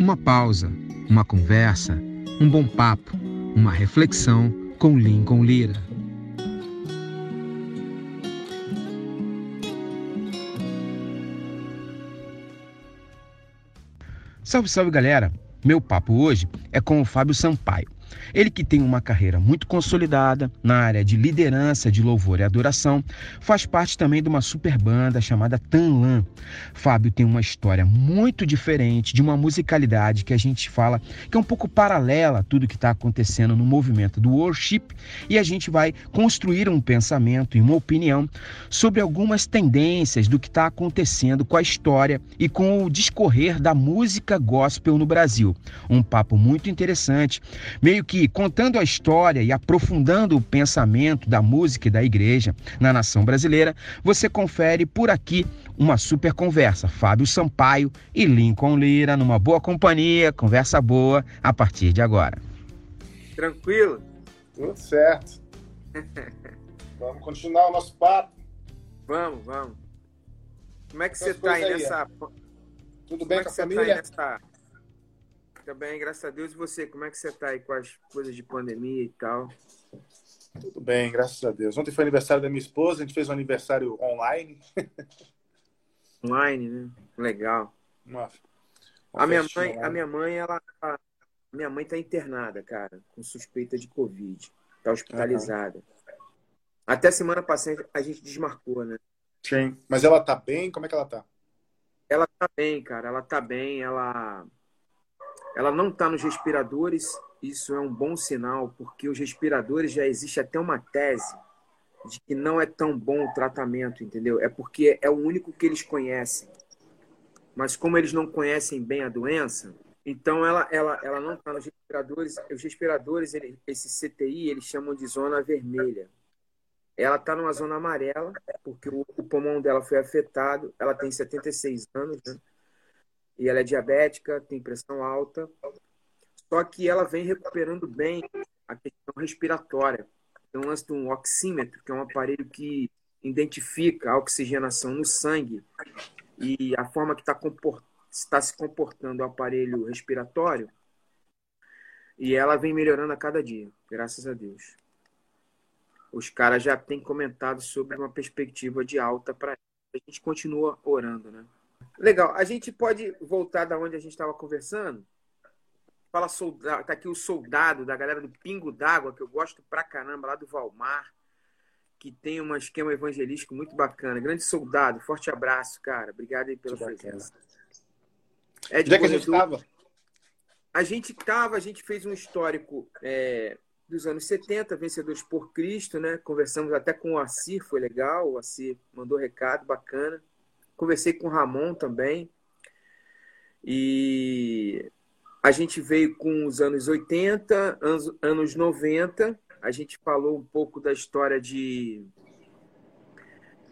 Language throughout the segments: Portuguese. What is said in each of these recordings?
Uma pausa, uma conversa, um bom papo, uma reflexão com Lincoln Lira. Salve, salve galera! Meu papo hoje é com o Fábio Sampaio. Ele que tem uma carreira muito consolidada na área de liderança de louvor e adoração, faz parte também de uma super banda chamada Tanlan. Fábio tem uma história muito diferente, de uma musicalidade que a gente fala que é um pouco paralela a tudo que está acontecendo no movimento do worship e a gente vai construir um pensamento e uma opinião sobre algumas tendências do que está acontecendo com a história e com o discorrer da música gospel no Brasil. Um papo muito interessante, meio meio que contando a história e aprofundando o pensamento da música e da igreja na nação brasileira, você confere por aqui uma super conversa. Fábio Sampaio e Lincoln Lira numa boa companhia, conversa boa a partir de agora. Tranquilo? Tudo certo. vamos continuar o nosso papo. Vamos, vamos. Como é que você está aí, aí nessa. Tudo bem Como é com a família? Tá nessa... Também, graças a Deus. E você, como é que você tá aí com as coisas de pandemia e tal? Tudo bem, graças a Deus. Ontem foi aniversário da minha esposa, a gente fez um aniversário online. online, né? Legal. Nossa. A minha mãe, a minha mãe, ela, minha mãe tá internada, cara, com suspeita de Covid. Tá hospitalizada. Uhum. Até semana passada a gente desmarcou, né? Sim. Mas ela tá bem? Como é que ela tá? Ela tá bem, cara. Ela tá bem. Ela ela não está nos respiradores, isso é um bom sinal, porque os respiradores já existe até uma tese de que não é tão bom o tratamento, entendeu? É porque é o único que eles conhecem. Mas como eles não conhecem bem a doença, então ela, ela, ela não está nos respiradores. Os respiradores, ele, esse CTI, eles chamam de zona vermelha. Ela está numa zona amarela, porque o, o, pulmão dela foi afetado. Ela tem 76 anos, né? E ela é diabética, tem pressão alta. Só que ela vem recuperando bem a questão respiratória. Então, lance de um oxímetro, que é um aparelho que identifica a oxigenação no sangue e a forma que está comport... está se comportando o aparelho respiratório. E ela vem melhorando a cada dia, graças a Deus. Os caras já têm comentado sobre uma perspectiva de alta para a gente continua orando, né? Legal. A gente pode voltar da onde a gente estava conversando? Fala soldado, tá aqui o soldado da galera do Pingo d'Água, que eu gosto pra caramba, lá do Valmar, que tem um esquema evangelístico muito bacana. Grande soldado, forte abraço, cara. Obrigado aí pela presença. É Onde é que a gente estava? A gente estava, a gente fez um histórico é, dos anos 70, Vencedores por Cristo, né? Conversamos até com o Assir, foi legal. O Assir mandou recado, bacana. Conversei com o Ramon também. E a gente veio com os anos 80, anos, anos 90. A gente falou um pouco da história de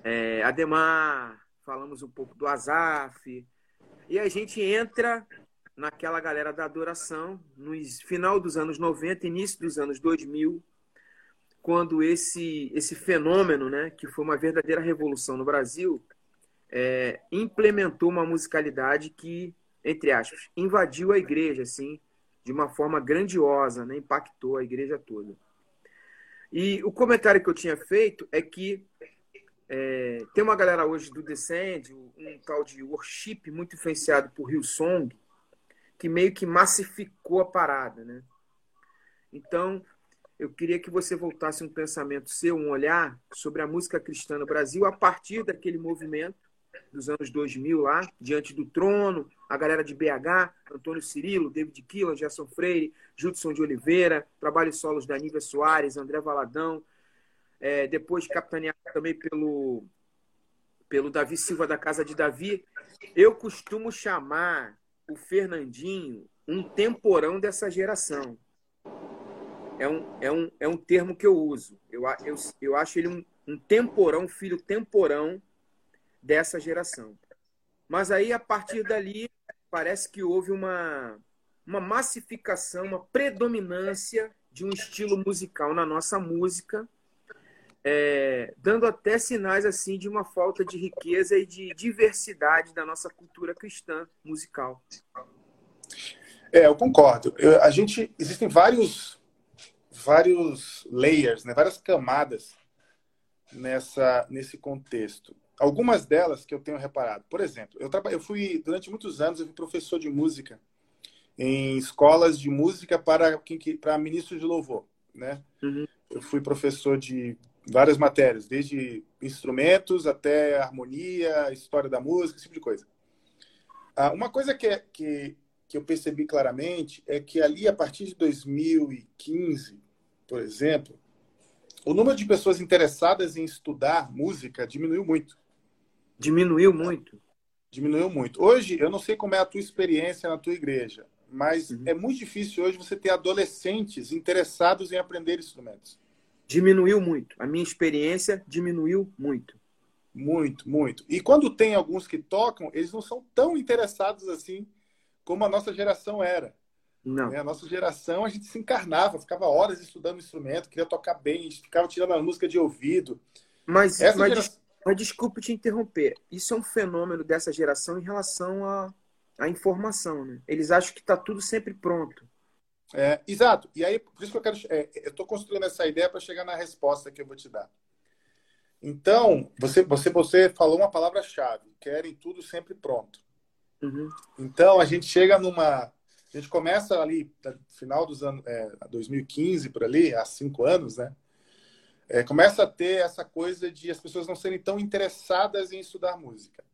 é, Ademar, falamos um pouco do Azaf. E a gente entra naquela galera da adoração, no final dos anos 90, início dos anos 2000, quando esse, esse fenômeno, né, que foi uma verdadeira revolução no Brasil, é, implementou uma musicalidade que, entre aspas, invadiu a igreja, assim, de uma forma grandiosa, né? impactou a igreja toda. E o comentário que eu tinha feito é que é, tem uma galera hoje do Descend, um tal de worship muito influenciado por Hillsong, que meio que massificou a parada, né? Então, eu queria que você voltasse um pensamento seu, um olhar sobre a música cristã no Brasil a partir daquele movimento dos anos 2000 lá, Diante do Trono, a galera de BH, Antônio Cirilo, David Killan, Gerson Freire, Judson de Oliveira, trabalhos solos da Nívia Soares, André Valadão, é, depois capitaneado também pelo, pelo Davi Silva da Casa de Davi. Eu costumo chamar o Fernandinho um temporão dessa geração. É um, é um, é um termo que eu uso. Eu, eu, eu acho ele um, um temporão, filho temporão dessa geração. Mas aí, a partir dali, parece que houve uma, uma massificação, uma predominância de um estilo musical na nossa música, é, dando até sinais assim de uma falta de riqueza e de diversidade da nossa cultura cristã musical. É, eu concordo. Eu, a gente existem vários vários layers, né? Várias camadas nessa nesse contexto. Algumas delas que eu tenho reparado. Por exemplo, eu eu fui durante muitos anos eu fui professor de música em escolas de música para para ministros de louvor, né? Uhum. Eu fui professor de várias matérias, desde instrumentos até harmonia, história da música, esse tipo de coisa. Ah, uma coisa que, é, que, que eu percebi claramente é que ali, a partir de 2015, por exemplo, o número de pessoas interessadas em estudar música diminuiu muito. Diminuiu muito? Diminuiu muito. Hoje, eu não sei como é a tua experiência na tua igreja, mas uhum. é muito difícil hoje você ter adolescentes interessados em aprender instrumentos. Diminuiu muito. A minha experiência diminuiu muito. Muito, muito. E quando tem alguns que tocam, eles não são tão interessados assim como a nossa geração era. Não. Né? A nossa geração, a gente se encarnava, ficava horas estudando instrumento, queria tocar bem, ficava tirando a música de ouvido. Mas, Essa mas, geração... mas desculpe te interromper. Isso é um fenômeno dessa geração em relação à, à informação. Né? Eles acham que está tudo sempre pronto. É, exato. E aí, por isso que eu quero. É, eu estou construindo essa ideia para chegar na resposta que eu vou te dar. Então, você, você, você falou uma palavra-chave: querem tudo sempre pronto. Uhum. Então, a gente chega numa. A gente começa ali, no final dos anos é, 2015, por ali, há cinco anos, né? É, começa a ter essa coisa de as pessoas não serem tão interessadas em estudar música.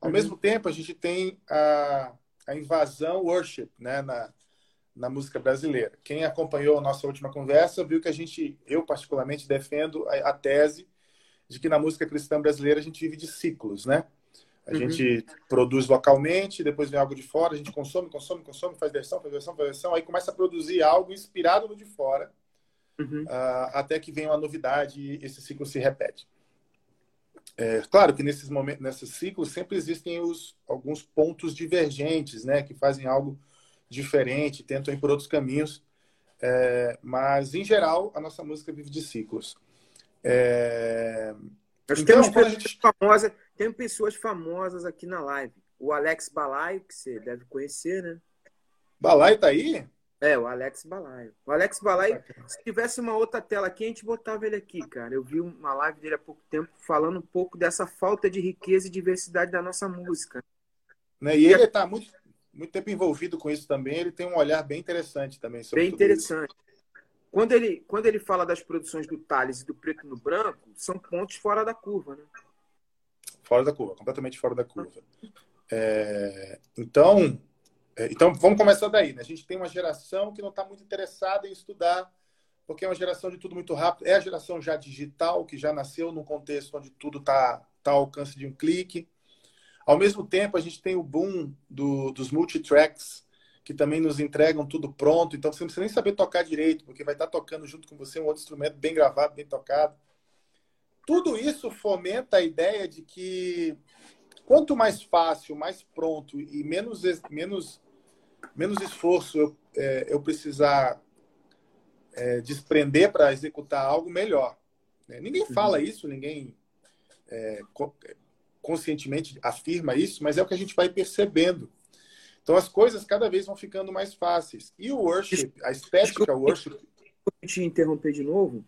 Ao uhum. mesmo tempo, a gente tem a, a invasão worship, né? Na, na música brasileira. Quem acompanhou a nossa última conversa viu que a gente, eu particularmente, defendo a, a tese de que na música cristã brasileira a gente vive de ciclos, né? A uhum. gente produz localmente, depois vem algo de fora, a gente consome, consome, consome, faz versão, faz versão, faz versão, aí começa a produzir algo inspirado no de fora, uhum. uh, até que vem uma novidade e esse ciclo se repete. É, claro que nesses momentos, nesses ciclos sempre existem os, alguns pontos divergentes, né, que fazem algo diferente, tentam ir por outros caminhos. É, mas, em geral, a nossa música vive de ciclos. É... Nós então, temos pessoas, gente... famosas, tem pessoas famosas aqui na live. O Alex Balaio, que você deve conhecer, né? Balaio tá aí? É, o Alex Balaio. O Alex Balaio, se tivesse uma outra tela aqui, a gente botava ele aqui, cara. Eu vi uma live dele há pouco tempo falando um pouco dessa falta de riqueza e diversidade da nossa música. Né? E ele está muito, muito tempo envolvido com isso também, ele tem um olhar bem interessante também sobre Bem interessante. Isso. Quando ele, quando ele fala das produções do Thales e do Preto no Branco, são pontos fora da curva, né? Fora da curva, completamente fora da curva. É, então, então, vamos começar daí. Né? A gente tem uma geração que não está muito interessada em estudar, porque é uma geração de tudo muito rápido. É a geração já digital, que já nasceu num contexto onde tudo está tá ao alcance de um clique. Ao mesmo tempo, a gente tem o boom do, dos multitracks, que também nos entregam tudo pronto. Então, você não precisa nem saber tocar direito, porque vai estar tocando junto com você um outro instrumento bem gravado, bem tocado. Tudo isso fomenta a ideia de que quanto mais fácil, mais pronto e menos, menos, menos esforço eu, é, eu precisar é, desprender para executar algo, melhor. Né? Ninguém fala uhum. isso, ninguém é, conscientemente afirma isso, mas é o que a gente vai percebendo. Então as coisas cada vez vão ficando mais fáceis. E o worship, a estética worship. te interromper de novo,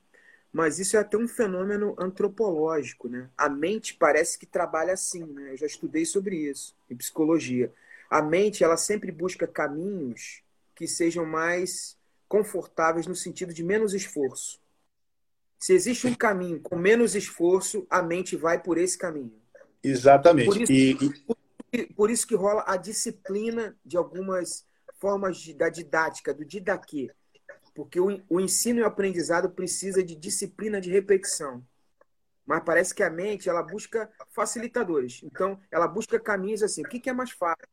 mas isso é até um fenômeno antropológico, né? A mente parece que trabalha assim, né? Eu já estudei sobre isso em psicologia. A mente, ela sempre busca caminhos que sejam mais confortáveis no sentido de menos esforço. Se existe um caminho com menos esforço, a mente vai por esse caminho. Exatamente. Por isso, e... por isso que rola a disciplina de algumas formas de, da didática, do didaquê. Porque o, o ensino e o aprendizado precisa de disciplina de repetição. Mas parece que a mente ela busca facilitadores. Então, ela busca caminhos assim. O que, que é mais fácil?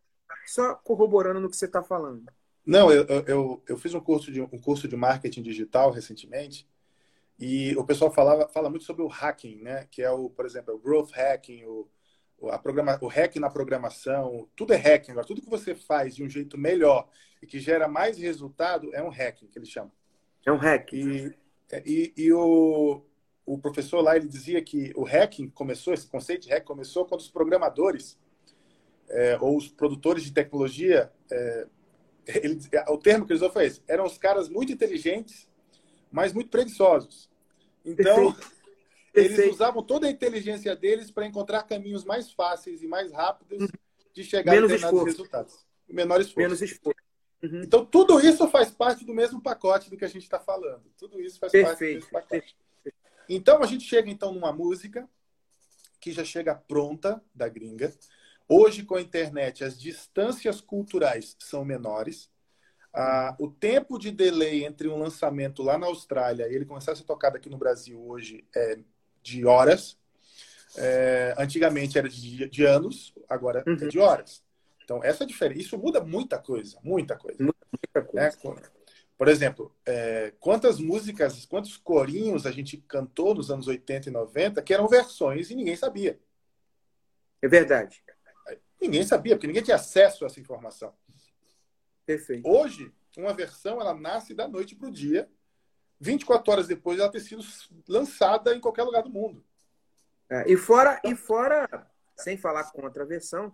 Só corroborando no que você está falando. Não, eu, eu, eu fiz um curso, de, um curso de marketing digital recentemente e o pessoal falava, fala muito sobre o hacking, né? Que é o, por exemplo, o growth hacking, o, a programa, o hack na programação, tudo é hacking. Agora, tudo que você faz de um jeito melhor e que gera mais resultado é um hacking, que eles chamam. É um hack. E, e, e o, o professor lá ele dizia que o hacking começou, esse conceito de hack começou quando os programadores é, ou os produtores de tecnologia é, ele, o termo que ele usou foi esse. Eram os caras muito inteligentes, mas muito preguiçosos. Então, Perfeito. eles Perfeito. usavam toda a inteligência deles para encontrar caminhos mais fáceis e mais rápidos de chegar Menos a determinados esforço. resultados. Menor esforço. Menos esforço. Uhum. Então, tudo isso faz parte do mesmo pacote do que a gente está falando. Tudo isso faz Perfeito. parte do mesmo pacote. Então, a gente chega então numa música que já chega pronta da gringa. Hoje, com a internet, as distâncias culturais são menores. Ah, o tempo de delay entre um lançamento lá na Austrália e ele começar a ser tocado aqui no Brasil hoje é de horas. É, antigamente era de, de anos, agora é uhum. é de horas. Então, essa é diferença. Isso muda muita coisa, muita coisa. Muita coisa. É, por exemplo, é, quantas músicas, quantos corinhos a gente cantou nos anos 80 e 90 que eram versões e ninguém sabia. É verdade. Ninguém sabia, porque ninguém tinha acesso a essa informação. Perfeito. Hoje, uma versão ela nasce da noite para o dia, 24 horas depois ela ter sido lançada em qualquer lugar do mundo. É, e fora, e fora, sem falar contra a versão,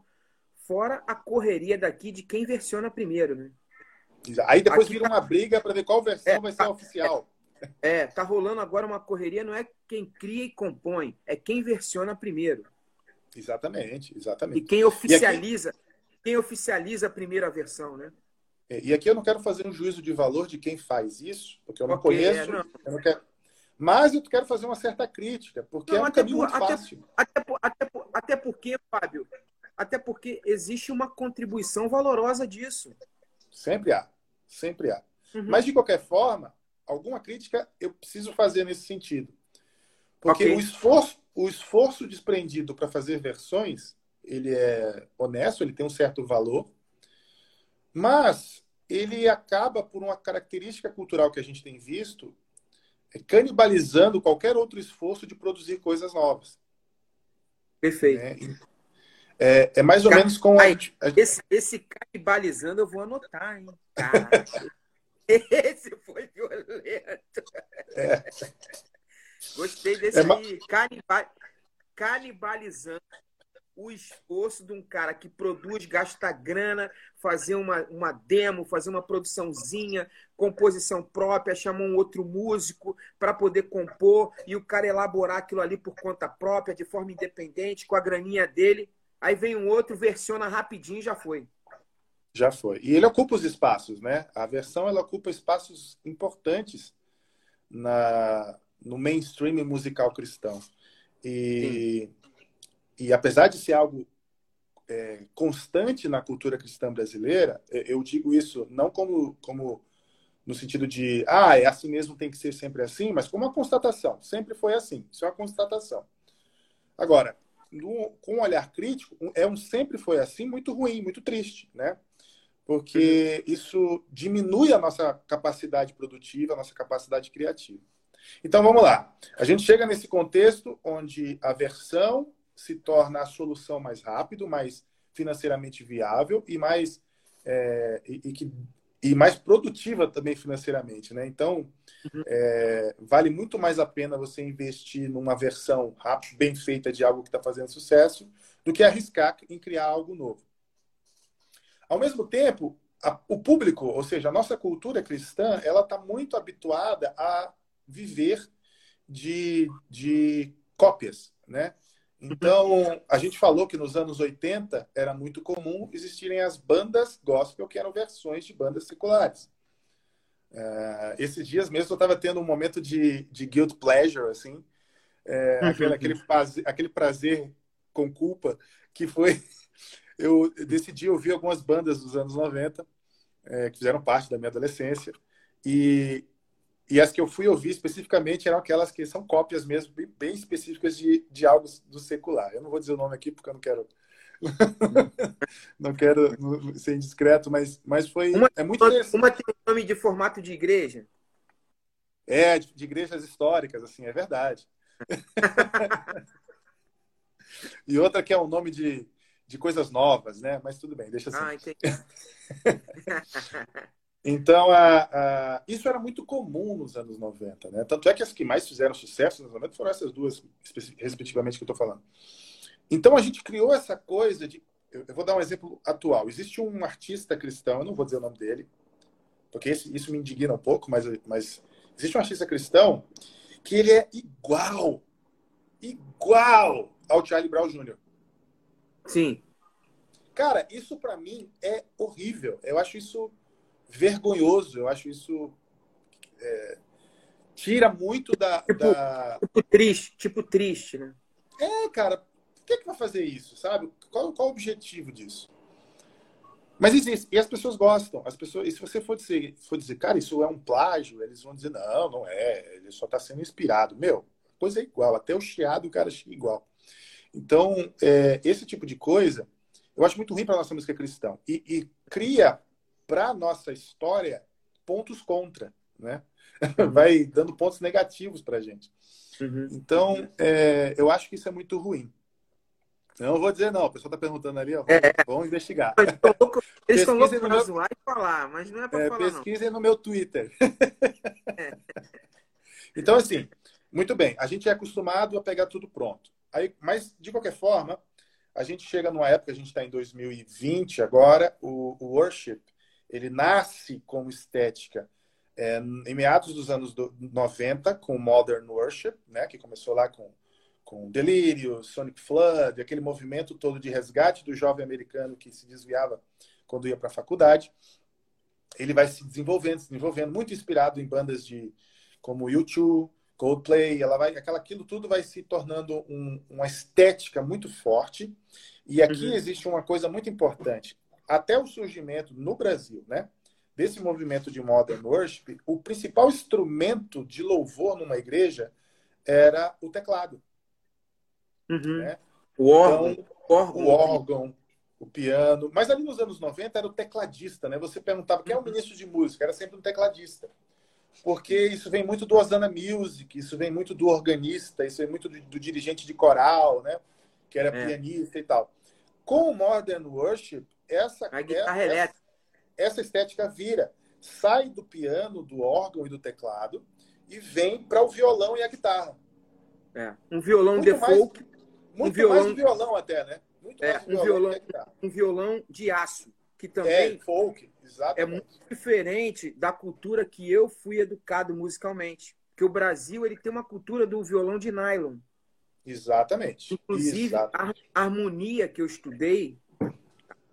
fora a correria daqui de quem versiona primeiro, né? Aí depois Aqui vira tá... uma briga para ver qual versão é, vai ser tá, oficial. É, é, tá rolando agora uma correria, não é quem cria e compõe, é quem versiona primeiro. Exatamente, exatamente. E quem oficializa, e aqui... quem oficializa a primeira versão, né? É, e aqui eu não quero fazer um juízo de valor de quem faz isso, porque eu não okay, conheço. É, não. Eu não quero... Mas eu quero fazer uma certa crítica, porque não, é um caminho por, muito até, fácil. Até, até, até porque, Fábio, até porque existe uma contribuição valorosa disso. Sempre há. Sempre há. Uhum. Mas, de qualquer forma, alguma crítica eu preciso fazer nesse sentido. Porque okay. o, esforço, o esforço desprendido para fazer versões, ele é honesto, ele tem um certo valor, mas ele acaba, por uma característica cultural que a gente tem visto, é canibalizando qualquer outro esforço de produzir coisas novas. Perfeito. É, é, é mais ou Car... menos com a... esse, esse canibalizando eu vou anotar, hein? Cara, esse foi violento. É. Gostei desse é, aí. Canibal... Canibalizando o esforço de um cara que produz, gasta grana, fazer uma, uma demo, fazer uma produçãozinha, composição própria, chamar um outro músico para poder compor e o cara elaborar aquilo ali por conta própria, de forma independente, com a graninha dele. Aí vem um outro, versiona rapidinho e já foi. Já foi. E ele ocupa os espaços, né? A versão ela ocupa espaços importantes na, no mainstream musical cristão. E, e apesar de ser algo é, constante na cultura cristã brasileira, eu digo isso não como, como no sentido de, ah, é assim mesmo, tem que ser sempre assim, mas como uma constatação. Sempre foi assim. Isso é uma constatação. Agora, no, com um olhar crítico, é um sempre foi assim muito ruim, muito triste, né? Porque uhum. isso diminui a nossa capacidade produtiva, a nossa capacidade criativa. Então vamos lá. A gente chega nesse contexto onde a versão se torna a solução mais rápido, mais financeiramente viável e mais é, e, e, que e mais produtiva também financeiramente, né? Então, uhum. é, vale muito mais a pena você investir numa versão rápida, bem feita de algo que está fazendo sucesso, do que arriscar em criar algo novo. Ao mesmo tempo, a, o público, ou seja, a nossa cultura cristã, ela está muito habituada a viver de, de cópias, né? Então, a gente falou que nos anos 80 era muito comum existirem as bandas gospel, que eram versões de bandas seculares. Uh, esses dias mesmo eu estava tendo um momento de, de guilt pleasure, assim, é, aquele, aquele, prazer, aquele prazer com culpa, que foi. Eu decidi ouvir algumas bandas dos anos 90, é, que fizeram parte da minha adolescência, e, e as que eu fui ouvir especificamente eram aquelas que são cópias mesmo, bem, bem específicas de, de algo do secular. Eu não vou dizer o nome aqui porque eu não quero. não quero ser indiscreto, mas, mas foi. Uma, é muito uma tem nome de formato de igreja. É, de, de igrejas históricas, assim, é verdade. e outra que é um nome de, de coisas novas, né? Mas tudo bem, deixa assim. Ah, entendi. Então, a, a, isso era muito comum nos anos 90, né? Tanto é que as que mais fizeram sucesso nos anos 90 foram essas duas, respectivamente, que eu estou falando. Então, a gente criou essa coisa de. eu, eu, vou dar um exemplo atual. Existe um artista cristão, eu não vou dizer o nome dele, porque esse, isso me indigna um pouco, mas, mas existe um artista cristão que ele é igual, igual ao Charlie Brown Jr. Sim. Cara, isso para mim é horrível. Eu acho isso vergonhoso. Eu acho isso é, tira muito da tipo, da tipo, triste, tipo triste, né? É, cara, por que, que vai fazer isso, sabe? Qual, qual o objetivo disso? Mas existe, e as pessoas gostam. As pessoas, e se você for dizer, for dizer, cara, isso é um plágio, eles vão dizer, não, não é, ele só está sendo inspirado. Meu, a coisa é igual, até o chiado o cara é igual. Então, é, esse tipo de coisa, eu acho muito ruim para nossa música cristã. E, e cria para nossa história pontos contra, né? Uhum. Vai dando pontos negativos para a gente. Uhum. Então, é, eu acho que isso é muito ruim. Não vou dizer não, o pessoal está perguntando ali, ó, é. vamos investigar. Eles estão loucos para meu... zoar e falar, mas não é para é, falar Pesquisem no meu Twitter. É. então, assim, muito bem, a gente é acostumado a pegar tudo pronto. Aí, mas, de qualquer forma, a gente chega numa época, a gente está em 2020 agora, o, o worship, ele nasce como estética é, em meados dos anos 90, com Modern Worship, né, que começou lá com com Delírio, Sonic Flood, aquele movimento todo de resgate do jovem americano que se desviava quando ia para a faculdade. Ele vai se desenvolvendo, se desenvolvendo, muito inspirado em bandas de como U2, Coldplay, ela vai, aquela, aquilo tudo vai se tornando um, uma estética muito forte. E aqui uhum. existe uma coisa muito importante. Até o surgimento no Brasil, né, desse movimento de modern worship, o principal instrumento de louvor numa igreja era o teclado. Uhum. Né? O órgão. Então, o órgão. O órgão, o piano. Mas ali nos anos 90 era o tecladista, né? Você perguntava quem é o uhum. ministro de música, era sempre um tecladista. Porque isso vem muito do Osana Music, isso vem muito do organista, isso vem muito do, do dirigente de coral, né? Que era é. pianista e tal. Com o Modern Worship, essa, essa, essa estética vira. Sai do piano, do órgão e do teclado e vem para o violão e a guitarra. É. Um violão muito de folk muito um violão, mais violão até, né? Muito é, um violão, um violão de aço, que também é, folk, exatamente. é muito diferente da cultura que eu fui educado musicalmente. Que o Brasil ele tem uma cultura do violão de nylon. Exatamente. Inclusive, Exatamente. a harmonia que eu estudei, a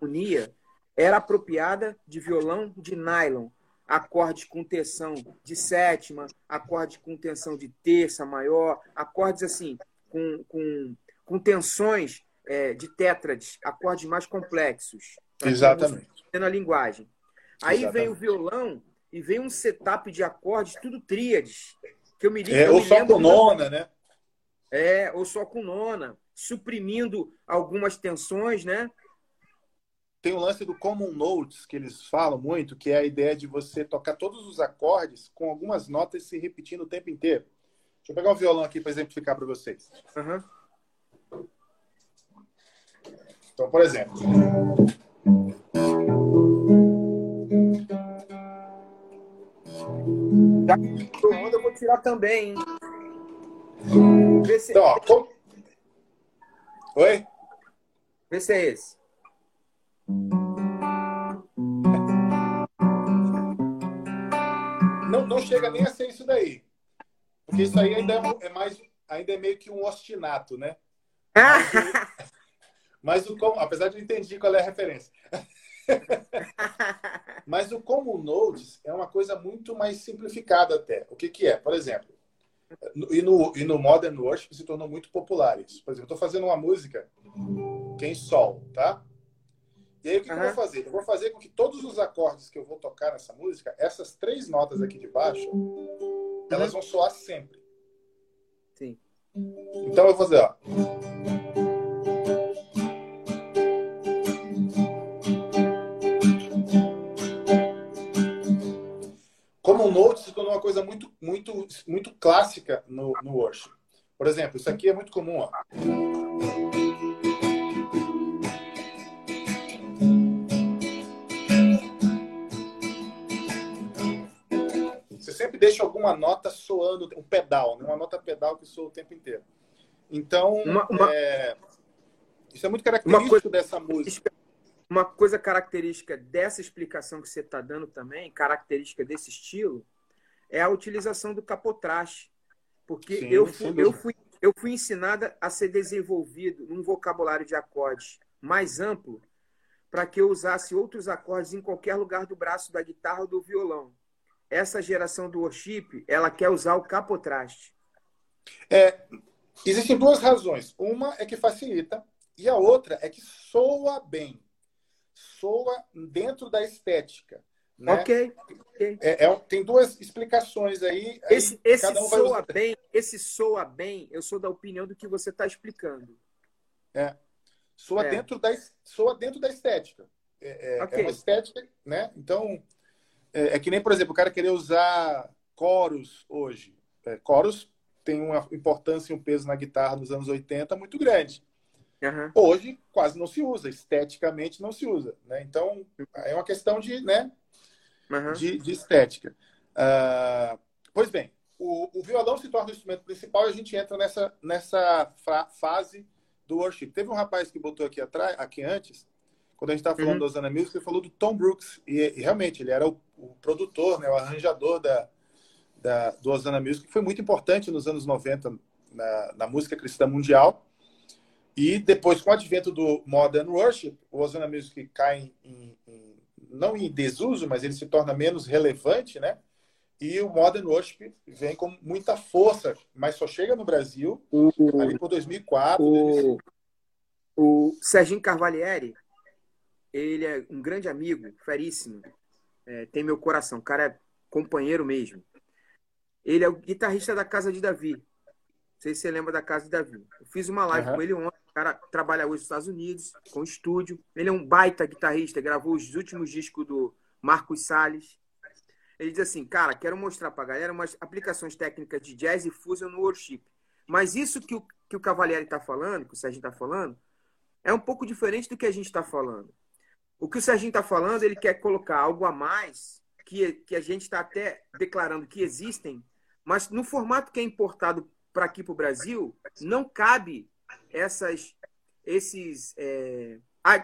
harmonia, era apropriada de violão de nylon. Acordes com tensão de sétima, acordes com tensão de terça maior, acordes assim, com, com com tensões é, de tétrades, acordes mais complexos. Exatamente. Na linguagem. Aí Exatamente. vem o violão e vem um setup de acordes, tudo tríades. Que eu me, é, eu ou me só com nona, né? É, ou só com nona, suprimindo algumas tensões, né? Tem o lance do common notes que eles falam muito, que é a ideia de você tocar todos os acordes com algumas notas se repetindo o tempo inteiro. Deixa eu pegar um violão aqui para exemplificar para vocês. Uhum. Então, por exemplo. Já que eu vou tirar também? Vê se... Então, ó, como... Oi? Vê se é esse. Não, não chega nem a ser isso daí. Porque isso aí ainda é, é mais, ainda é meio que um ostinato, né? Mas, mas o como, apesar de eu entendi qual é a referência. Mas o Common Nodes é uma coisa muito mais simplificada até. O que, que é? Por exemplo, e no, e no Modern Worship se tornou muito popular isso. Por exemplo, eu estou fazendo uma música que é em Sol, tá? E aí o que, uhum. que, eu vou fazer? Eu vou fazer com que todos os acordes que eu vou tocar nessa música, essas três notas aqui de baixo, uhum. elas vão soar sempre. Sim. Então eu vou fazer, ó. Common Note se tornou uma coisa muito, muito, muito clássica no, no worship. Por exemplo, isso aqui é muito comum. Ó. deixa alguma nota soando, um pedal, né? uma nota pedal que soa o tempo inteiro. Então, uma, uma... É... Isso é muito característico coisa, dessa música. Uma coisa característica dessa explicação que você está dando também, característica desse estilo, é a utilização do capotraste. Porque sim, eu, fui, eu, fui, eu fui ensinada a ser desenvolvido num vocabulário de acordes mais amplo para que eu usasse outros acordes em qualquer lugar do braço da guitarra ou do violão. Essa geração do worship, ela quer usar o capotraste. É, existem duas razões. Uma é que facilita e a outra é que soa bem. Soa dentro da estética. Né? Ok. okay. É, é, tem duas explicações aí. Esse, aí esse soa usar... bem, esse soa bem, eu sou da opinião do que você está explicando. É. Soa, é. Dentro da, soa dentro da estética. É, é, okay. é uma estética, né? Então, é, é, que nem, por exemplo, o cara querer usar coros hoje. É, coros tem uma importância e um peso na guitarra nos anos 80 muito grande. Uhum. Hoje quase não se usa, esteticamente não se usa. Né? Então, é uma questão de, né, uhum. de, de, estética. Uh, pois bem, o, o, violão se torna o instrumento principal e a gente entra nessa, nessa fase do worship. Teve um rapaz que botou aqui atrás, aqui antes, quando a gente estava falando uhum. do Osana Music, ele falou do Tom Brooks. E, e realmente, ele era o, o, produtor, né, o arranjador da, da, do Osana Music, que foi muito importante nos anos 90 na, na música cristã mundial. E depois, com o advento do Modern Worship, o Osana Music cai em, em, não em desuso, mas ele se torna menos relevante, né? E o Modern Worship vem com muita força, mas só chega no Brasil o, ali por 2004. O, o Serginho Carvalhieri, ele é um grande amigo, feríssimo. É, tem meu coração. O cara é companheiro mesmo. Ele é o guitarrista da Casa de Davi. Não sei se você lembra da Casa de Davi. Eu fiz uma live uhum. com ele ontem. O cara trabalha hoje nos Estados Unidos, com estúdio. Ele é um baita guitarrista. Gravou os últimos discos do Marcos Salles. Ele diz assim, cara, quero mostrar pra galera umas aplicações técnicas de jazz e fusion no worship. Mas isso que o, que o Cavalieri está falando, que o Serginho está falando, é um pouco diferente do que a gente está falando. O que o Serginho está falando, ele quer colocar algo a mais que, que a gente está até declarando que existem, mas no formato que é importado para aqui para o Brasil, não cabe essas, esses, é,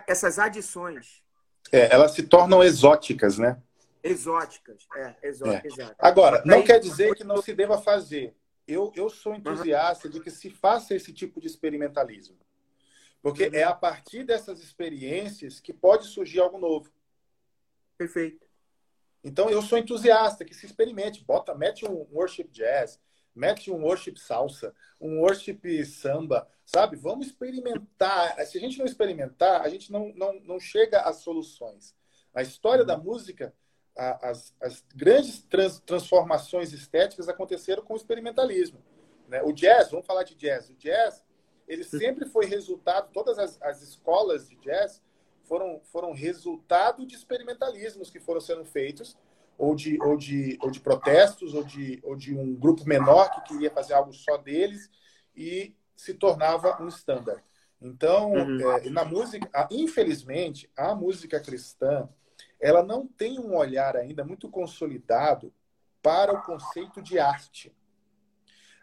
essas adições. É, elas se tornam exóticas, né? Exóticas, é, exóticas. É. Agora, não quer dizer que não se deva fazer. Eu, eu sou entusiasta uhum. de que se faça esse tipo de experimentalismo. Porque uhum. é a partir dessas experiências que pode surgir algo novo. Perfeito. Então eu sou entusiasta que se experimente, bota, mete um worship jazz, mete um worship salsa, um worship samba, sabe? Vamos experimentar. Se a gente não experimentar, a gente não, não, não chega às soluções. A história da música, a, as, as grandes trans, transformações estéticas aconteceram com o experimentalismo. Né? O jazz, vamos falar de jazz. O jazz ele sempre foi resultado, todas as, as escolas de jazz foram, foram resultado de experimentalismos que foram sendo feitos, ou de, ou de, ou de protestos, ou de, ou de um grupo menor que queria fazer algo só deles e se tornava um standard. Então, uhum. é, na música, infelizmente, a música cristã, ela não tem um olhar ainda muito consolidado para o conceito de arte.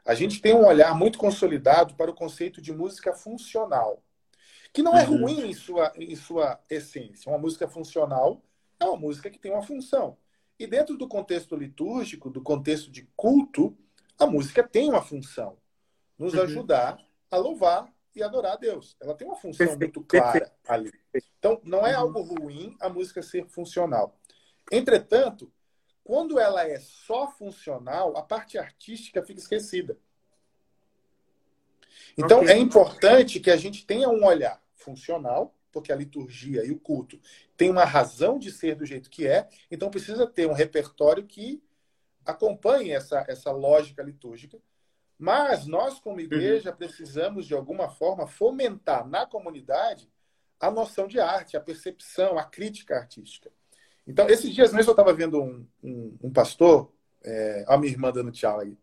A gente tem um olhar muito consolidado para o conceito de música funcional, que não é uhum. ruim em sua, em sua essência. Uma música funcional é uma música que tem uma função. E dentro do contexto litúrgico, do contexto de culto, a música tem uma função. Nos uhum. ajudar a louvar e adorar a Deus. Ela tem uma função muito clara ali. Então, não é uhum. algo ruim a música ser funcional. Entretanto, quando ela é só funcional, a parte artística fica esquecida. Então, okay. é importante que a gente tenha um olhar funcional, porque a liturgia e o culto tem uma razão de ser do jeito que é, então precisa ter um repertório que acompanhe essa, essa lógica litúrgica. Mas nós, como igreja, uhum. precisamos, de alguma forma, fomentar na comunidade a noção de arte, a percepção, a crítica artística. Então, esses dias mesmo eu estava vendo um, um, um pastor, é, a minha irmã dando tchau aí.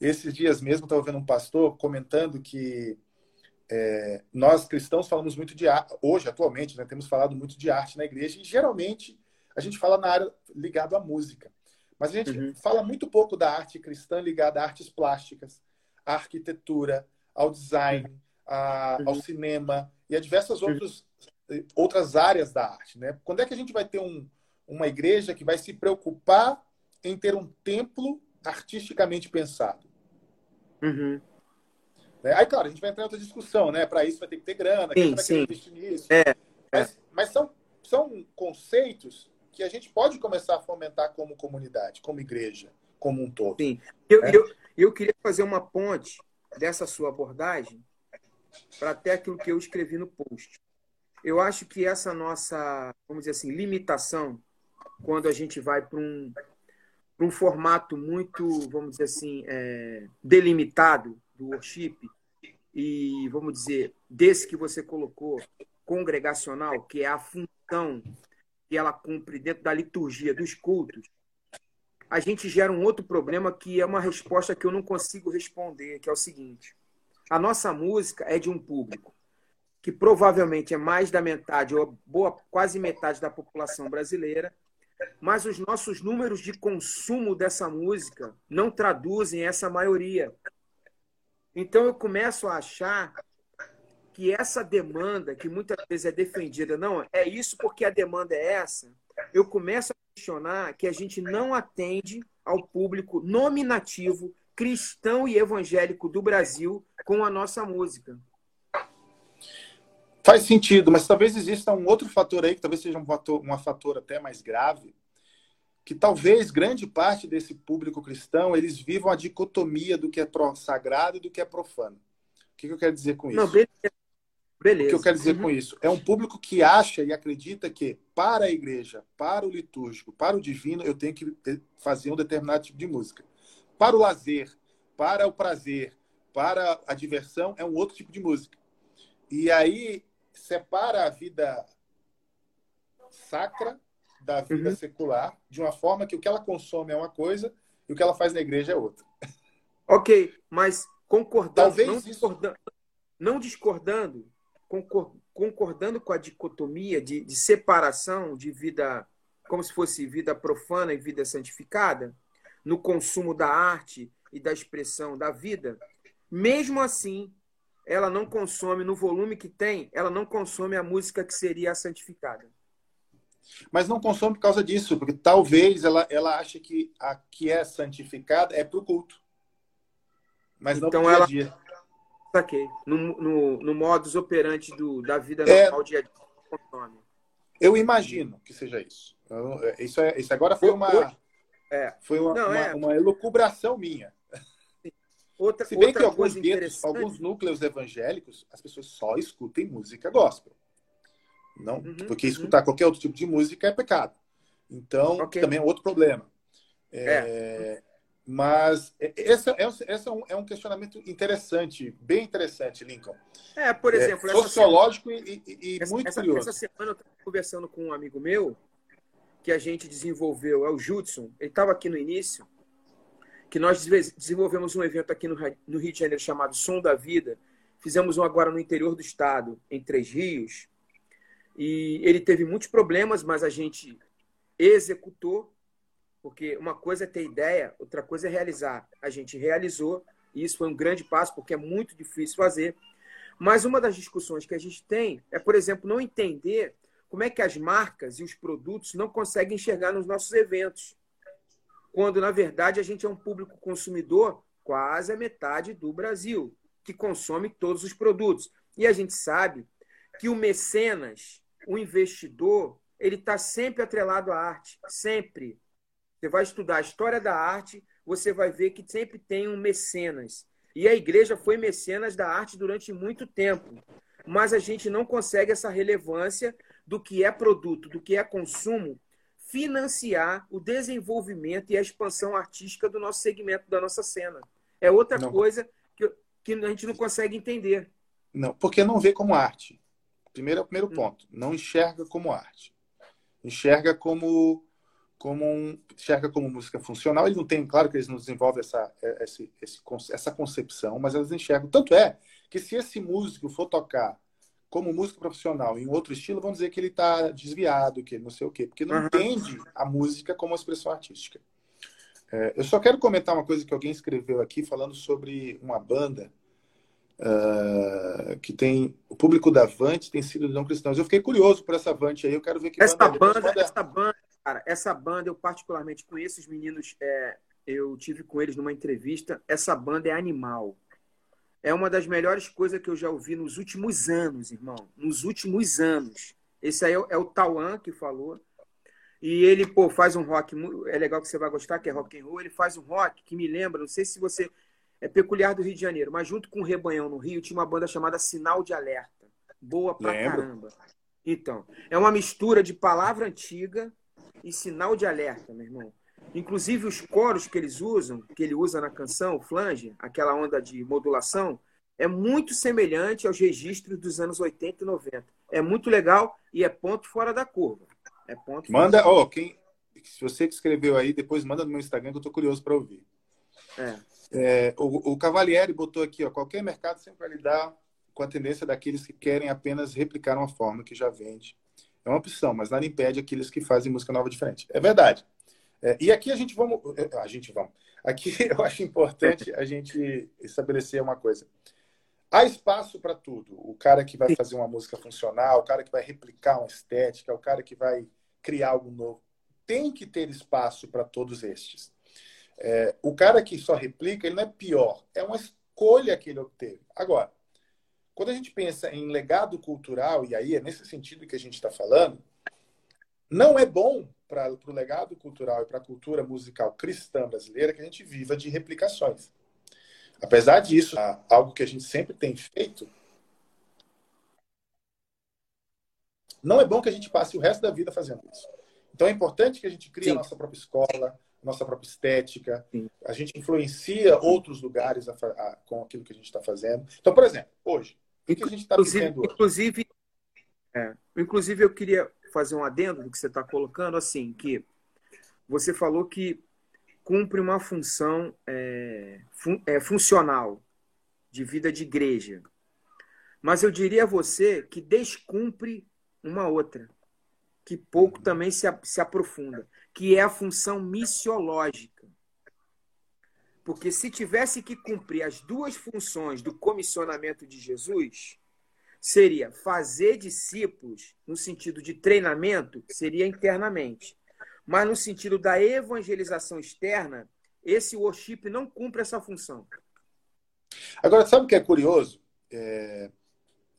Esses dias mesmo eu estava vendo um pastor comentando que é, nós cristãos falamos muito de arte, hoje, atualmente, né, temos falado muito de arte na igreja, e geralmente a gente fala na área ligada à música. Mas a gente uhum. fala muito pouco da arte cristã ligada a artes plásticas, à arquitetura, ao design, a, uhum. ao cinema. e a diversas outros, outras áreas da arte. Né? Quando é que a gente vai ter um, uma igreja que vai se preocupar em ter um templo artisticamente pensado? Uhum. Né? Aí, claro, a gente vai entrar em outra discussão, né? Para isso vai ter que ter grana, sim, vai sim. investir nisso. É, mas, mas são, são conceitos que a gente pode começar a fomentar como comunidade, como igreja, como um todo. Sim. Eu, é? eu, eu queria fazer uma ponte dessa sua abordagem para até aquilo que eu escrevi no post. Eu acho que essa nossa, vamos dizer assim, limitação, quando a gente vai para um, um formato muito, vamos dizer assim, é, delimitado do worship, e, vamos dizer, desse que você colocou, congregacional, que é a função que ela cumpre dentro da liturgia dos cultos, a gente gera um outro problema que é uma resposta que eu não consigo responder, que é o seguinte: a nossa música é de um público que provavelmente é mais da metade ou boa quase metade da população brasileira, mas os nossos números de consumo dessa música não traduzem essa maioria. Então eu começo a achar que essa demanda, que muitas vezes é defendida, não, é isso porque a demanda é essa, eu começo a questionar que a gente não atende ao público nominativo cristão e evangélico do Brasil com a nossa música. Faz sentido, mas talvez exista um outro fator aí, que talvez seja um fator, uma fator até mais grave, que talvez grande parte desse público cristão eles vivam a dicotomia do que é sagrado e do que é profano. O que, eu quero dizer com isso? Não, beleza. beleza. O que eu quero dizer uhum. com isso? É um público que acha e acredita que para a igreja, para o litúrgico, para o divino, eu tenho que fazer um determinado tipo de música. Para o lazer, para o prazer, para a diversão, é um outro tipo de música. E aí separa a vida sacra da vida uhum. secular, de uma forma que o que ela consome é uma coisa e o que ela faz na igreja é outra. Ok, mas concordando, Talvez não, discordando, isso... não discordando, concordando com a dicotomia de, de separação de vida, como se fosse vida profana e vida santificada, no consumo da arte e da expressão da vida, mesmo assim, ela não consome, no volume que tem, ela não consome a música que seria a santificada. Mas não consome por causa disso, porque talvez ela, ela ache que a que é santificada é para o culto. Mas não então para ela... dia. Saquei. No, no, no modus operandi do, da vida é... normal, dia a dia, consome. Eu imagino que seja isso. Isso, é, isso agora foi uma, é. foi uma, não, uma, é. uma elucubração minha. Outra, Se bem que alguns, alguns núcleos evangélicos, as pessoas só escutem música gospel. Não, uhum, porque escutar uhum. qualquer outro tipo de música é pecado. Então, okay. também é outro problema. É, é. Mas esse, é, esse é, um, é um questionamento interessante, bem interessante, Lincoln. É, por é, exemplo... sociológico semana, e, e, essa, muito essa, curioso. Essa semana eu estava conversando com um amigo meu, que a gente desenvolveu, é o Judson. Ele estava aqui no início, que nós desenvolvemos um evento aqui no, Rio de Janeiro chamado Som da Vida. Fizemos um agora no interior do estado, em Três Rios. E ele teve muitos problemas, mas a gente executou, porque uma coisa é ter ideia, outra coisa é realizar. A gente realizou, e isso foi um grande passo, porque é muito difícil fazer. Mas uma das discussões que a gente tem é, por exemplo, não entender como é que as marcas e os produtos não conseguem enxergar nos nossos eventos. Quando, na verdade, a gente é um público consumidor, quase a metade do Brasil, que consome todos os produtos. E a gente sabe que o mecenas, o investidor, ele está sempre atrelado à arte, sempre. Você vai estudar a história da arte, você vai ver que sempre tem um mecenas. E a igreja foi mecenas da arte durante muito tempo. Mas a gente não consegue essa relevância do que é produto, do que é consumo, financiar o desenvolvimento e a expansão artística do nosso segmento, da nossa cena. É outra não. coisa que, que a gente não consegue entender. Não, porque não vê como arte. Primeiro é o primeiro hum. ponto. Não enxerga como arte. Enxerga como como um, enxerga como música funcional. Ele não tem, claro que eles não desenvolvem essa, é, esse, essa concepção, mas eles enxergam. Tanto é que se esse músico for tocar como músico profissional em outro estilo, vão dizer que ele está desviado, que ele não sei o quê, porque não uhum. entende a música como expressão artística. É, eu só quero comentar uma coisa que alguém escreveu aqui falando sobre uma banda Uh, que tem o público da Vante tem sido não cristãos. Eu fiquei curioso por essa Vante aí, eu quero ver que essa banda, banda, banda, essa banda, cara, essa banda eu particularmente conheço os meninos, é, eu tive com eles numa entrevista. Essa banda é animal. É uma das melhores coisas que eu já ouvi nos últimos anos, irmão. Nos últimos anos. Esse aí é, é o Tauan que falou. E ele, pô, faz um rock, é legal que você vai gostar, que é rock and roll. Ele faz um rock que me lembra, não sei se você é peculiar do Rio de Janeiro, mas junto com o Rebanhão no Rio tinha uma banda chamada Sinal de Alerta. Boa pra Lembro. caramba. Então, é uma mistura de palavra antiga e sinal de alerta, meu irmão. Inclusive os coros que eles usam, que ele usa na canção, o flange, aquela onda de modulação, é muito semelhante aos registros dos anos 80 e 90. É muito legal e é ponto fora da curva. É ponto Manda, ó, oh, quem se você que escreveu aí, depois manda no meu Instagram que eu tô curioso para ouvir. É. É, o, o Cavalieri botou aqui, ó, qualquer mercado sempre vai lidar com a tendência daqueles que querem apenas replicar uma forma que já vende. É uma opção, mas nada impede aqueles que fazem música nova diferente. É verdade. É, e aqui a gente vamos, é, a gente vamos. Aqui eu acho importante a gente estabelecer uma coisa. Há espaço para tudo. O cara que vai fazer uma música funcional, o cara que vai replicar uma estética, o cara que vai criar algo novo. Tem que ter espaço para todos estes. É, o cara que só replica, ele não é pior, é uma escolha que ele obteve. Agora, quando a gente pensa em legado cultural, e aí é nesse sentido que a gente está falando, não é bom para o legado cultural e para a cultura musical cristã brasileira que a gente viva de replicações. Apesar disso, algo que a gente sempre tem feito, não é bom que a gente passe o resto da vida fazendo isso. Então é importante que a gente crie Sim. a nossa própria escola, nossa própria estética. Sim. A gente influencia outros lugares a, a, com aquilo que a gente está fazendo. Então, por exemplo, hoje, o que, a gente está vivendo hoje? Inclusive, é, inclusive, eu queria fazer um adendo do que você está colocando, assim, que você falou que cumpre uma função é, fun, é, funcional de vida de igreja. Mas eu diria a você que descumpre uma outra, que pouco também se, se aprofunda, que é a função missiológica. Porque se tivesse que cumprir as duas funções do comissionamento de Jesus, seria fazer discípulos no sentido de treinamento, seria internamente. Mas no sentido da evangelização externa, esse worship não cumpre essa função. Agora, sabe o que é curioso? É...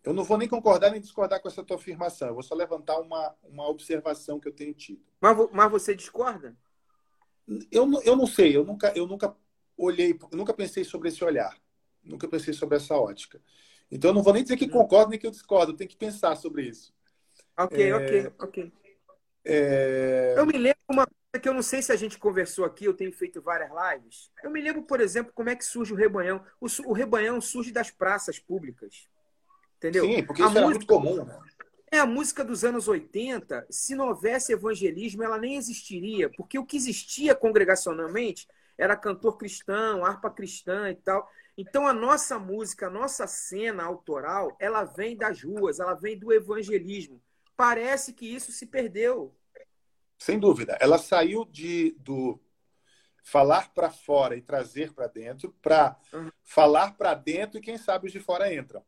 Eu não vou nem concordar nem discordar com essa tua afirmação. Eu vou só levantar uma, uma observação que eu tenho tido. Mas, mas você discorda? Eu, eu não sei. Eu nunca, eu nunca olhei, eu nunca pensei sobre esse olhar. Nunca pensei sobre essa ótica. Então, eu não vou nem dizer que concordo nem que eu discordo. Eu tenho que pensar sobre isso. Ok, é... ok, ok. É... Eu me lembro uma coisa que eu não sei se a gente conversou aqui, eu tenho feito várias lives. Eu me lembro, por exemplo, como é que surge o rebanhão. O, o rebanhão surge das praças públicas. Entendeu? Sim, porque a isso música, muito comum, né? É, a música dos anos 80, se não houvesse evangelismo, ela nem existiria, porque o que existia congregacionalmente era cantor cristão, harpa cristã e tal. Então a nossa música, a nossa cena autoral, ela vem das ruas, ela vem do evangelismo. Parece que isso se perdeu. Sem dúvida. Ela saiu de, do, falar para fora e trazer para dentro, para uhum. falar para dentro e quem sabe os de fora entram.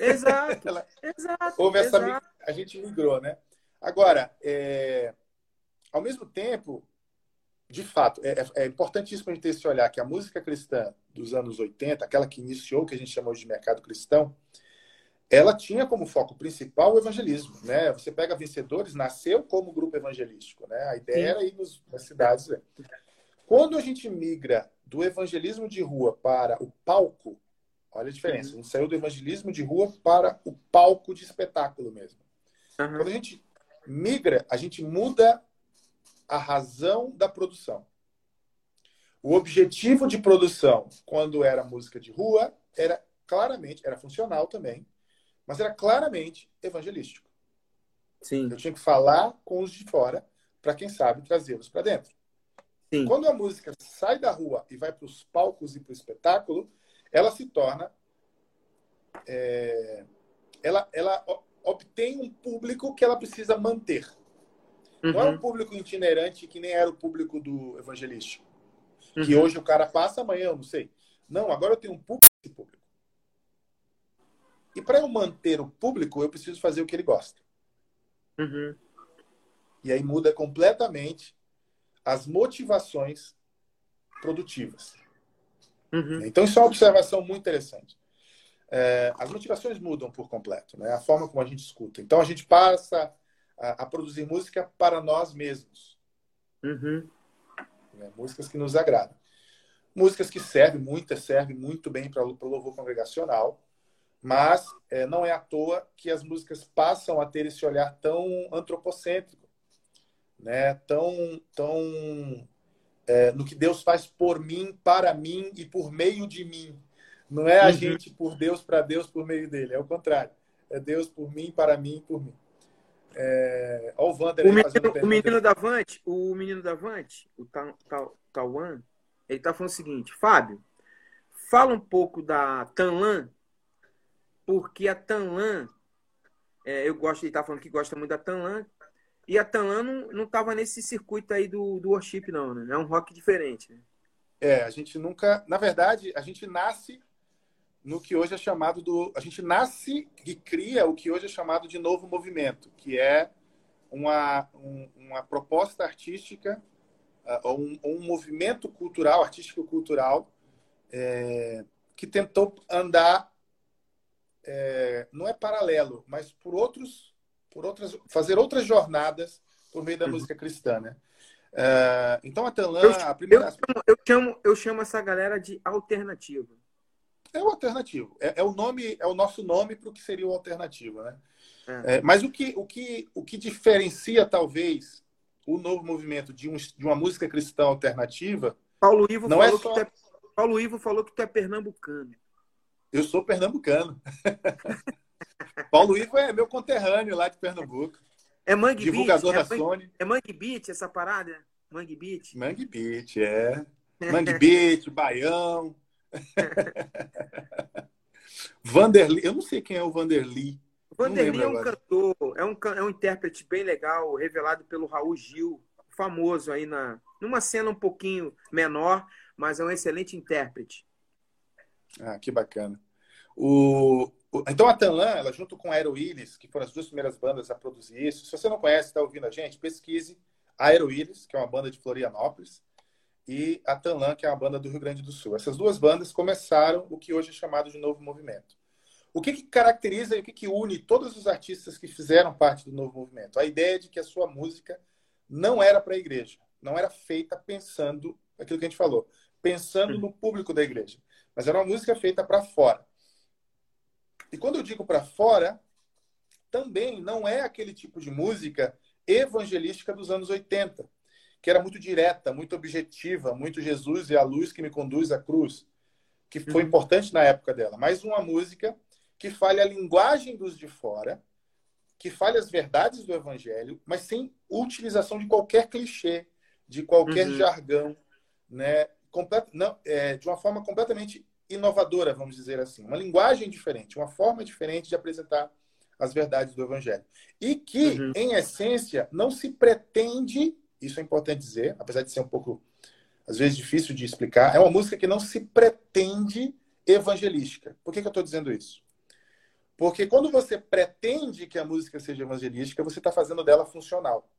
Exato. Ela, exato. Houve essa exato. a gente migrou, né? Agora, é, ao mesmo tempo, de fato, é, é, é importantíssimo a gente ter esse olhar que a música cristã dos anos 80, aquela que iniciou o que a gente chamou de mercado cristão, ela tinha como foco principal o evangelismo, né? Você pega Vencedores, nasceu como grupo evangelístico, né? A ideia Sim. era ir nos, nas cidades. Né? Quando a gente migra do evangelismo de rua para o palco, olha a diferença. A gente saiu do evangelismo de rua para o palco de espetáculo mesmo. Uhum. Quando a gente migra, a gente muda a razão da produção. O objetivo de produção, quando era música de rua, era claramente, era funcional também, mas era claramente evangelístico. Sim. Eu tinha que falar com os de fora para quem sabe trazê-los para dentro. Sim. Quando a música sai da rua e vai para os palcos e para o espetáculo, ela se torna. É, ela, ela obtém um público que ela precisa manter. Uhum. Não é um público itinerante que nem era o público do evangelístico. Uhum. Que hoje o cara passa, amanhã eu não sei. Não, agora eu tenho um público. E para eu manter o público, eu preciso fazer o que ele gosta. Uhum. E aí muda completamente as motivações produtivas. Uhum. Então, isso é uma observação muito interessante. É, as motivações mudam por completo, né? a forma como a gente escuta. Então, a gente passa a, a produzir música para nós mesmos. Uhum. Né? Músicas que nos agradam. Músicas que servem, muitas servem muito bem para o louvor congregacional, mas é, não é à toa que as músicas passam a ter esse olhar tão antropocêntrico, né? tão, tão é, no que Deus faz por mim, para mim e por meio de mim. Não é a uhum. gente por Deus, para Deus, por meio dele. É o contrário. É Deus por mim, para mim e por mim. É... Olha o Wander o menino, o menino da Vante, o menino da Vante, o Tauan, ele está falando o seguinte, Fábio, fala um pouco da Tanlan, porque a Tanlan, é, eu gosto, ele está falando que gosta muito da Tanlan, e a Tanlan não estava nesse circuito aí do, do worship, não, né? É um rock diferente. Né? É, a gente nunca. Na verdade, a gente nasce no que hoje é chamado do. A gente nasce e cria o que hoje é chamado de novo movimento, que é uma, um, uma proposta artística, uh, ou um, um, movimento cultural, artístico-cultural, é, que tentou andar. É, não é paralelo, mas por outros por outras, fazer outras jornadas por meio da uhum. música cristã, né? Uh, então a Tanlan, eu, a primeira... eu, eu, chamo, eu chamo essa galera de alternativa. É o alternativo. É, é o nome, é o nosso nome para o que seria o alternativo, né? É. É, mas o que, o, que, o que diferencia, talvez, o novo movimento de, um, de uma música cristã alternativa. Paulo Ivo, não é falou, é só... que é, Paulo Ivo falou que tu é pernambucano. Eu sou pernambucano. Paulo Ivo é meu conterrâneo lá de Pernambuco. É Mangue Divulgador Beach, da é Sony. É Mangue Beach essa parada? Mangue Beach? Mangue Beach, é. Mangue Beach, Baião. Vanderly, eu não sei quem é o Vanderly. Vanderly é um agora. cantor, é um, é um intérprete bem legal, revelado pelo Raul Gil, famoso aí na numa cena um pouquinho menor, mas é um excelente intérprete. Ah, que bacana. O, então a Tanlan, ela junto com a Aero Willis, que foram as duas primeiras bandas a produzir isso. Se você não conhece, está ouvindo a gente, pesquise a Aero Willis, que é uma banda de Florianópolis, e a Tanlan, que é uma banda do Rio Grande do Sul. Essas duas bandas começaram o que hoje é chamado de novo movimento. O que, que caracteriza e o que, que une todos os artistas que fizeram parte do novo movimento? A ideia de que a sua música não era para a igreja, não era feita pensando aquilo que a gente falou, pensando no público da igreja, mas era uma música feita para fora. E quando eu digo para fora, também não é aquele tipo de música evangelística dos anos 80, que era muito direta, muito objetiva, muito Jesus e a luz que me conduz à cruz, que foi uhum. importante na época dela, mas uma música que fale a linguagem dos de fora, que fale as verdades do evangelho, mas sem utilização de qualquer clichê, de qualquer uhum. jargão, né? Complet... Não, é, de uma forma completamente inovadora, vamos dizer assim, uma linguagem diferente, uma forma diferente de apresentar as verdades do Evangelho. E que, uhum. em essência, não se pretende, isso é importante dizer, apesar de ser um pouco, às vezes, difícil de explicar, é uma música que não se pretende evangelística. Por que, que eu estou dizendo isso? Porque quando você pretende que a música seja evangelística, você está fazendo dela funcional.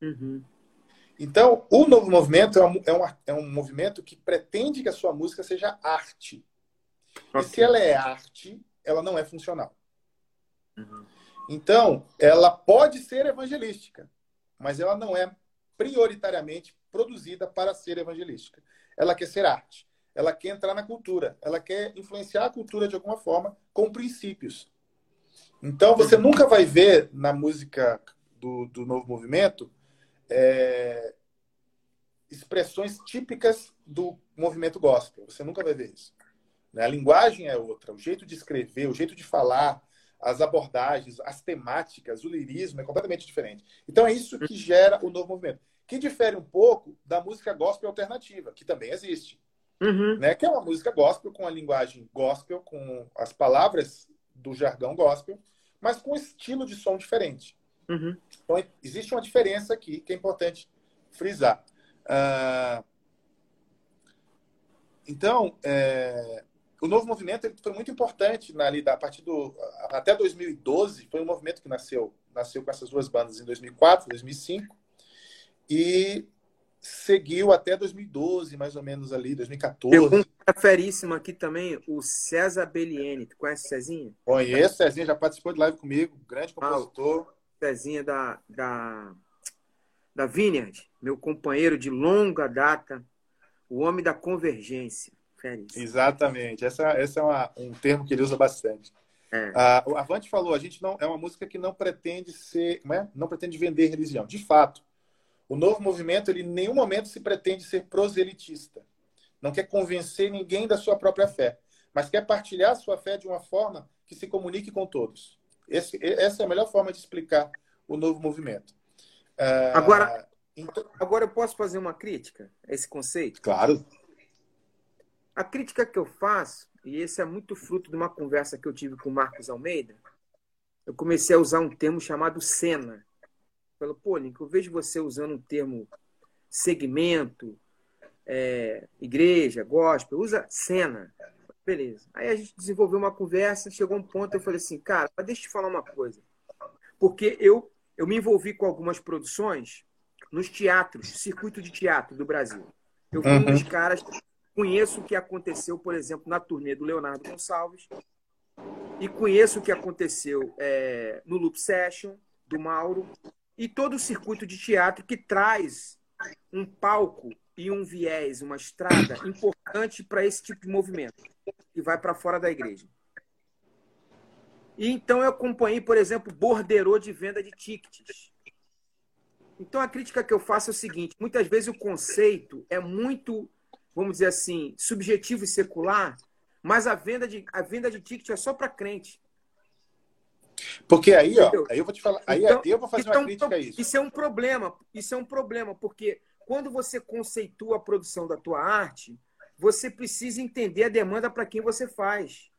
Uhum. Então, o novo movimento é um, é, um, é um movimento que pretende que a sua música seja arte. Okay. E se ela é arte, ela não é funcional. Uhum. Então, ela pode ser evangelística, mas ela não é prioritariamente produzida para ser evangelística. Ela quer ser arte. Ela quer entrar na cultura. Ela quer influenciar a cultura de alguma forma com princípios. Então, você nunca vai ver na música do, do novo movimento é, expressões típicas do movimento gospel. Você nunca vai ver isso. Né? A linguagem é outra, o jeito de escrever, o jeito de falar, as abordagens, as temáticas, o lirismo é completamente diferente. Então é isso que gera o novo movimento, que difere um pouco da música gospel alternativa, que também existe. Uhum. Né? Que é uma música gospel com a linguagem gospel, com as palavras do jargão gospel, mas com um estilo de som diferente. Uhum. Então, existe uma diferença aqui que é importante frisar. Uh, então, é, o novo movimento ele foi muito importante na, ali, a partir do até 2012 foi um movimento que nasceu nasceu com essas duas bandas em 2004 2005 e seguiu até 2012 mais ou menos ali 2014 Tem um feríssimo aqui também o César Belliene tu conhece o Cezinha? Conheço Cezinha já participou de live comigo grande compositor. Ah, Cezinha da, da da Vineyard meu companheiro de longa data o homem da convergência Férias. Exatamente. Essa, essa é uma, um termo que ele usa bastante. É. Ah, o Avante falou, a gente não é uma música que não pretende ser, não, é? não pretende vender religião. De fato, o novo movimento ele em nenhum momento se pretende ser proselitista. Não quer convencer ninguém da sua própria fé, mas quer partilhar sua fé de uma forma que se comunique com todos. Esse, essa é a melhor forma de explicar o novo movimento. Ah, agora, então... agora eu posso fazer uma crítica a esse conceito? Claro. A crítica que eu faço, e esse é muito fruto de uma conversa que eu tive com o Marcos Almeida, eu comecei a usar um termo chamado cena. Falou, pô, Link, eu vejo você usando um termo segmento, é, igreja, gospel, usa cena. Beleza. Aí a gente desenvolveu uma conversa, chegou um ponto, eu falei assim, cara, deixa eu te falar uma coisa. Porque eu, eu me envolvi com algumas produções nos teatros, circuito de teatro do Brasil. Eu fui uhum. um dos caras Conheço o que aconteceu, por exemplo, na turnê do Leonardo Gonçalves. E conheço o que aconteceu é, no Loop Session, do Mauro. E todo o circuito de teatro que traz um palco e um viés, uma estrada importante para esse tipo de movimento, que vai para fora da igreja. E então eu acompanhei, por exemplo, borderô de venda de tickets. Então a crítica que eu faço é o seguinte: muitas vezes o conceito é muito vamos dizer assim, subjetivo e secular, mas a venda de, a venda de ticket é só para crente. Porque aí, ó, aí eu vou te falar, aí então, eu vou fazer então, uma crítica então, a isso. Isso é um problema, isso é um problema, porque quando você conceitua a produção da tua arte, você precisa entender a demanda para quem você faz.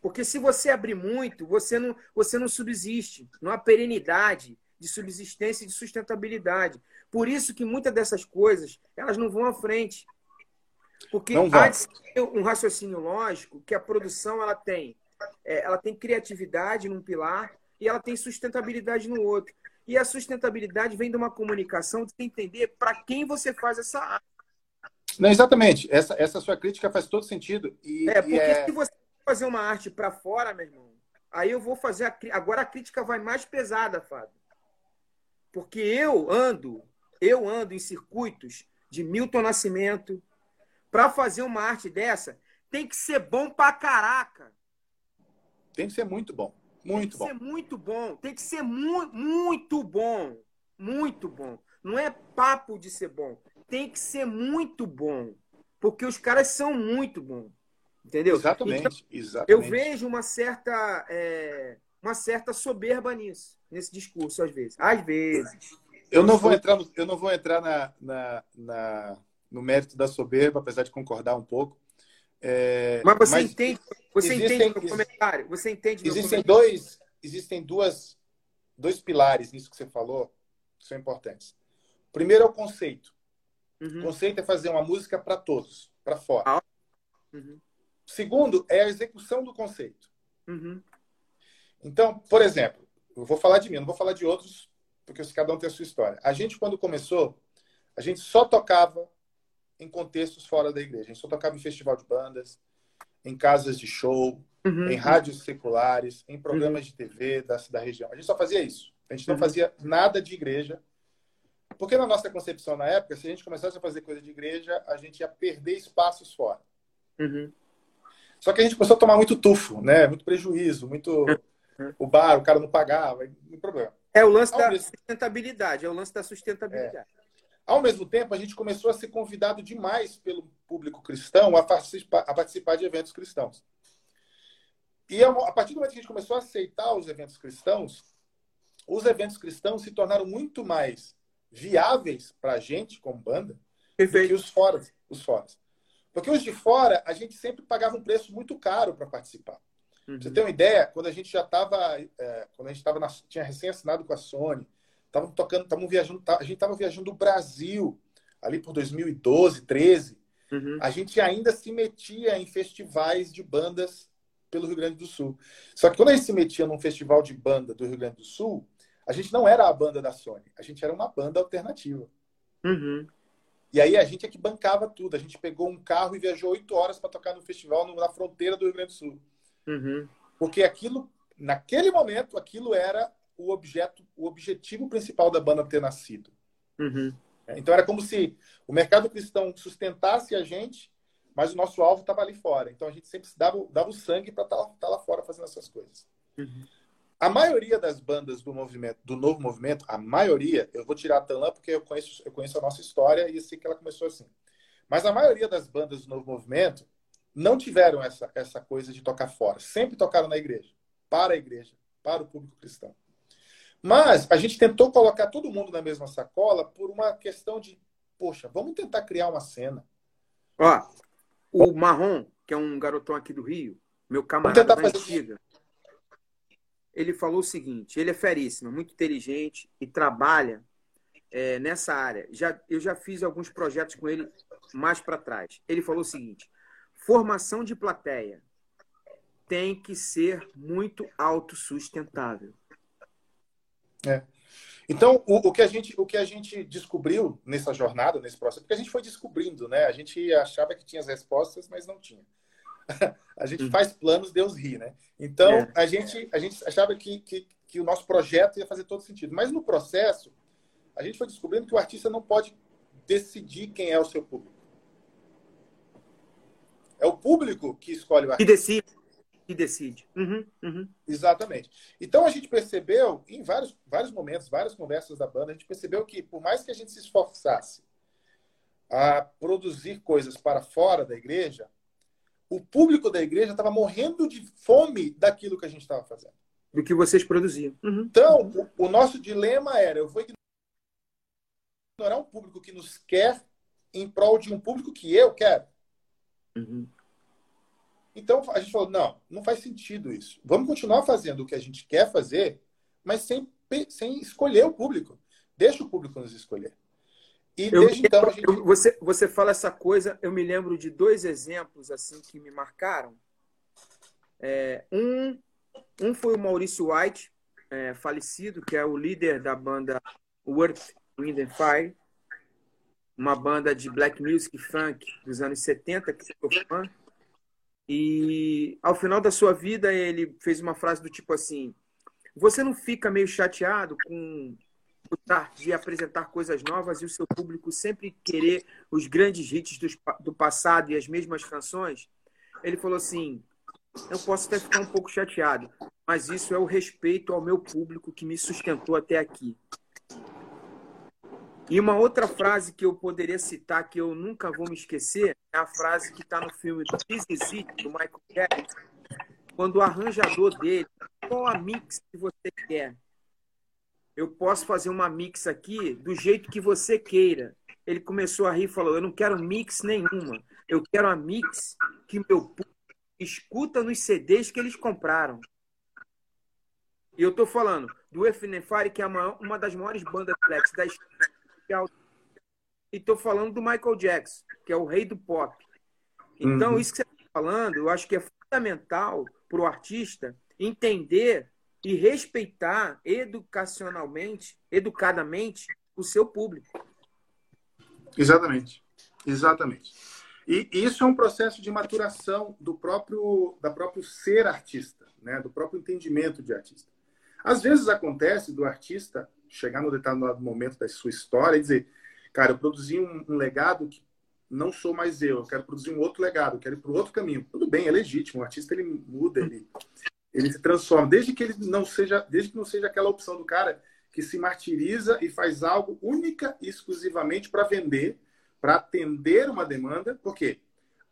Porque se você abrir muito, você não, você não subsiste, não há perenidade de subsistência e de sustentabilidade. Por isso que muitas dessas coisas, elas não vão à frente. Porque Não há um raciocínio lógico que a produção ela tem, é, ela tem criatividade num pilar e ela tem sustentabilidade no outro. E a sustentabilidade vem de uma comunicação de entender para quem você faz essa arte. Não, exatamente. Essa, essa sua crítica faz todo sentido. E, é, porque é... se você fazer uma arte para fora, meu irmão, aí eu vou fazer. A, agora a crítica vai mais pesada, Fábio. Porque eu ando, eu ando em circuitos de Milton Nascimento, para fazer uma arte dessa, tem que ser bom pra caraca. Tem que ser muito bom. Muito bom. Tem que ser muito bom. Tem que ser mu muito bom. Muito bom. Não é papo de ser bom. Tem que ser muito bom. Porque os caras são muito bons. Entendeu? Exatamente. Então, exatamente. Eu vejo uma certa, é, uma certa soberba nisso, nesse discurso, às vezes. Às vezes. Eu não vou entrar, no, eu não vou entrar na, na, na no mérito da soberba, apesar de concordar um pouco. É, mas você mas entende, você existem, entende meu comentário? Você entende existem dois, existem duas, dois pilares nisso que você falou que são importantes. Primeiro é o conceito. Uhum. O conceito é fazer uma música para todos, para fora. Ah. Uhum. Segundo é a execução do conceito. Uhum. Então, por exemplo, eu vou falar de mim, não vou falar de outros, porque cada um tem a sua história. A gente, quando começou, a gente só tocava em contextos fora da igreja. A gente só tocava em festival de bandas, em casas de show, uhum. em rádios seculares, em programas uhum. de TV da, da região. A gente só fazia isso. A gente não uhum. fazia nada de igreja. Porque na nossa concepção na época, se a gente começasse a fazer coisa de igreja, a gente ia perder espaços fora. Uhum. Só que a gente começou a tomar muito tufo, né? Muito prejuízo, muito uhum. o bar, o cara não pagava, não problema. É o lance Ao da mesmo... sustentabilidade, é o lance da sustentabilidade. É. Ao mesmo tempo, a gente começou a ser convidado demais pelo público cristão a participar, a participar de eventos cristãos. E a partir do momento que a gente começou a aceitar os eventos cristãos, os eventos cristãos se tornaram muito mais viáveis para a gente, como banda, Perfeito. do que os fora, os fora. Porque os de fora, a gente sempre pagava um preço muito caro para participar. Uhum. Pra você ter uma ideia, quando a gente já estava, é, quando a gente tava na, tinha recém assinado com a Sony, Estavam tocando, estavam viajando, a gente estava viajando o Brasil ali por 2012, 13. uhum. a gente ainda se metia em festivais de bandas pelo Rio Grande do Sul. Só que quando a gente se metia num festival de banda do Rio Grande do Sul, a gente não era a banda da Sony, a gente era uma banda alternativa. Uhum. E aí a gente é que bancava tudo. A gente pegou um carro e viajou oito horas para tocar no festival na fronteira do Rio Grande do Sul. Uhum. Porque aquilo, naquele momento, aquilo era o objeto, o objetivo principal da banda ter nascido. Uhum. Então era como se o mercado cristão sustentasse a gente, mas o nosso alvo estava ali fora. Então a gente sempre dava, dava o sangue para estar tá, tá lá fora fazendo essas coisas. Uhum. A maioria das bandas do movimento, do novo movimento, a maioria, eu vou tirar a Tanlan porque eu conheço, eu conheço a nossa história e sei que ela começou assim. Mas a maioria das bandas do novo movimento não tiveram essa, essa coisa de tocar fora. Sempre tocaram na igreja, para a igreja, para o público cristão. Mas a gente tentou colocar todo mundo na mesma sacola por uma questão de, poxa, vamos tentar criar uma cena. Ó, o Marrom, que é um garotão aqui do Rio, meu camarada da antiga, ele falou o seguinte: ele é feríssimo, muito inteligente e trabalha é, nessa área. Já, eu já fiz alguns projetos com ele mais para trás. Ele falou o seguinte: formação de plateia tem que ser muito autossustentável. É. Então, o, o, que a gente, o que a gente descobriu nessa jornada, nesse processo, porque a gente foi descobrindo, né? A gente achava que tinha as respostas, mas não tinha. a gente faz planos, Deus ri, né? Então, é. a, gente, a gente achava que, que, que o nosso projeto ia fazer todo sentido. Mas no processo, a gente foi descobrindo que o artista não pode decidir quem é o seu público. É o público que escolhe o artista. Que decide. Que decide. Uhum, uhum. Exatamente. Então a gente percebeu, em vários, vários momentos, várias conversas da banda, a gente percebeu que, por mais que a gente se esforçasse a produzir coisas para fora da igreja, o público da igreja estava morrendo de fome daquilo que a gente estava fazendo. Do que vocês produziam. Uhum. Então, o, o, nosso dilema era: eu vou ignorar um público que nos quer em prol de um público que eu quero. Uhum. Então, a gente falou: não, não faz sentido isso. Vamos continuar fazendo o que a gente quer fazer, mas sem, sem escolher o público. Deixa o público nos escolher. E eu, desde então gente... você, você fala essa coisa, eu me lembro de dois exemplos assim que me marcaram. É, um, um foi o Maurício White, é, falecido, que é o líder da banda Worth Wind and Fire, uma banda de black music funk dos anos 70, que eu sou fã. E ao final da sua vida, ele fez uma frase do tipo assim: Você não fica meio chateado com de apresentar coisas novas e o seu público sempre querer os grandes hits do, do passado e as mesmas canções, ele falou assim: eu posso até ficar um pouco chateado, mas isso é o respeito ao meu público que me sustentou até aqui. E uma outra frase que eu poderia citar, que eu nunca vou me esquecer, é a frase que está no filme This Is It, do Michael Jackson, quando o arranjador dele, qual a mix que você quer? eu posso fazer uma mix aqui do jeito que você queira. Ele começou a rir e falou: Eu não quero mix nenhuma. Eu quero a mix que meu público escuta nos CDs que eles compraram. E eu estou falando do Efnefari, que é uma das maiores bandas flex da história. E estou falando do Michael Jackson, que é o rei do pop. Então, uhum. isso que você está falando, eu acho que é fundamental para o artista entender e respeitar educacionalmente, educadamente, o seu público. Exatamente. Exatamente. E isso é um processo de maturação do próprio da próprio ser artista, né? Do próprio entendimento de artista. Às vezes acontece do artista chegar no determinado momento da sua história e dizer, cara, eu produzi um, um legado que não sou mais eu, eu quero produzir um outro legado, eu quero ir para outro caminho. Tudo bem, é legítimo, o artista ele muda, ele, ele se transforma, desde que ele não seja, desde que não seja aquela opção do cara que se martiriza e faz algo única e exclusivamente para vender, para atender uma demanda, porque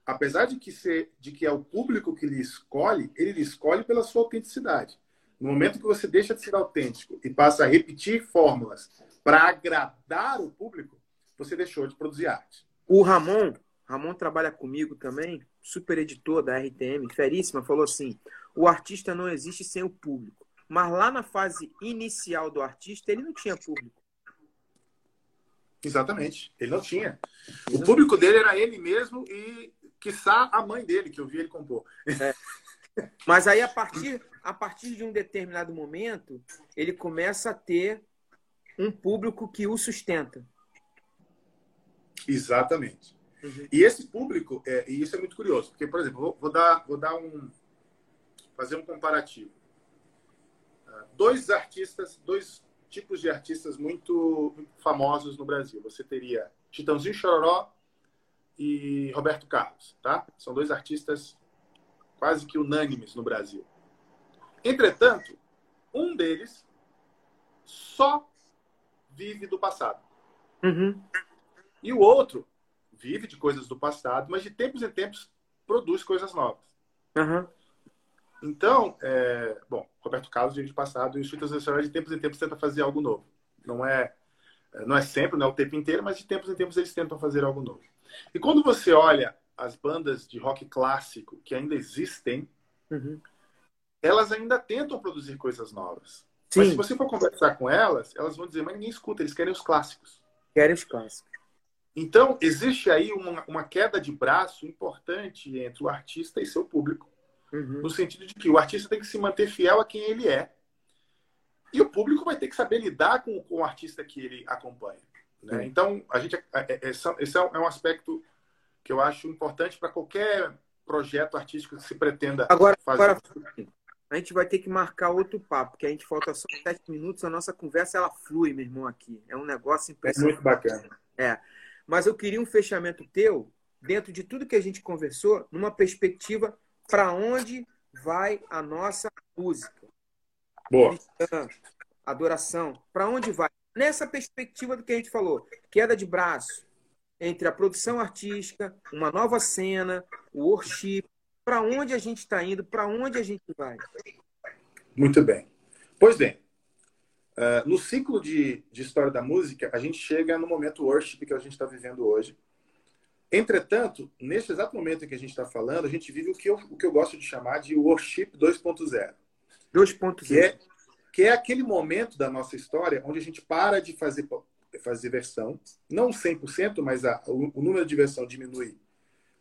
apesar de que ser, de que é o público que lhe escolhe, ele lhe escolhe pela sua autenticidade. No momento que você deixa de ser autêntico e passa a repetir fórmulas para agradar o público, você deixou de produzir arte. O Ramon, Ramon trabalha comigo também, super editor da RTM, feríssima, falou assim: o artista não existe sem o público. Mas lá na fase inicial do artista, ele não tinha público. Exatamente. Ele não tinha. O público dele era ele mesmo e, quiçá, a mãe dele, que eu vi ele compor. É. Mas aí, a partir, a partir de um determinado momento, ele começa a ter um público que o sustenta. Exatamente. Uhum. E esse público, é, e isso é muito curioso, porque, por exemplo, vou, vou, dar, vou dar um. fazer um comparativo. Uh, dois artistas, dois tipos de artistas muito famosos no Brasil. Você teria Chitãozinho Chororó e Roberto Carlos, tá? São dois artistas quase que unânimes no Brasil. Entretanto, um deles só vive do passado. Uhum. E o outro vive de coisas do passado, mas de tempos em tempos produz coisas novas. Uhum. Então, é, bom, Roberto Carlos vive de passado e os Chitas Nacionais de tempos em tempos tenta fazer algo novo. Não é, não é sempre, não é o tempo inteiro, mas de tempos em tempos eles tentam fazer algo novo. E quando você olha as bandas de rock clássico que ainda existem, uhum. Elas ainda tentam produzir coisas novas. Sim. Mas se você for conversar com elas, elas vão dizer, mas ninguém escuta, eles querem os clássicos. Querem os clássicos. Então, existe aí uma, uma queda de braço importante entre o artista e seu público. Uhum. No sentido de que o artista tem que se manter fiel a quem ele é. E o público vai ter que saber lidar com, com o artista que ele acompanha. Né? Uhum. Então, a gente, é, é, esse é um aspecto que eu acho importante para qualquer projeto artístico que se pretenda agora, fazer. Agora, a gente vai ter que marcar outro papo, porque a gente falta só sete minutos, a nossa conversa ela flui, meu irmão, aqui. É um negócio impressionante. É muito bacana. É. Mas eu queria um fechamento teu, dentro de tudo que a gente conversou, numa perspectiva para onde vai a nossa música. Boa. adoração. Para onde vai? Nessa perspectiva do que a gente falou, queda de braço entre a produção artística, uma nova cena, o worship, para onde a gente está indo, para onde a gente vai. Muito bem. Pois bem, uh, no ciclo de, de história da música, a gente chega no momento worship que a gente está vivendo hoje. Entretanto, nesse exato momento em que a gente está falando, a gente vive o que, eu, o que eu gosto de chamar de worship 2.0. 2.0. Que é, que é aquele momento da nossa história onde a gente para de fazer, fazer versão, não 100%, mas a, o, o número de versão diminui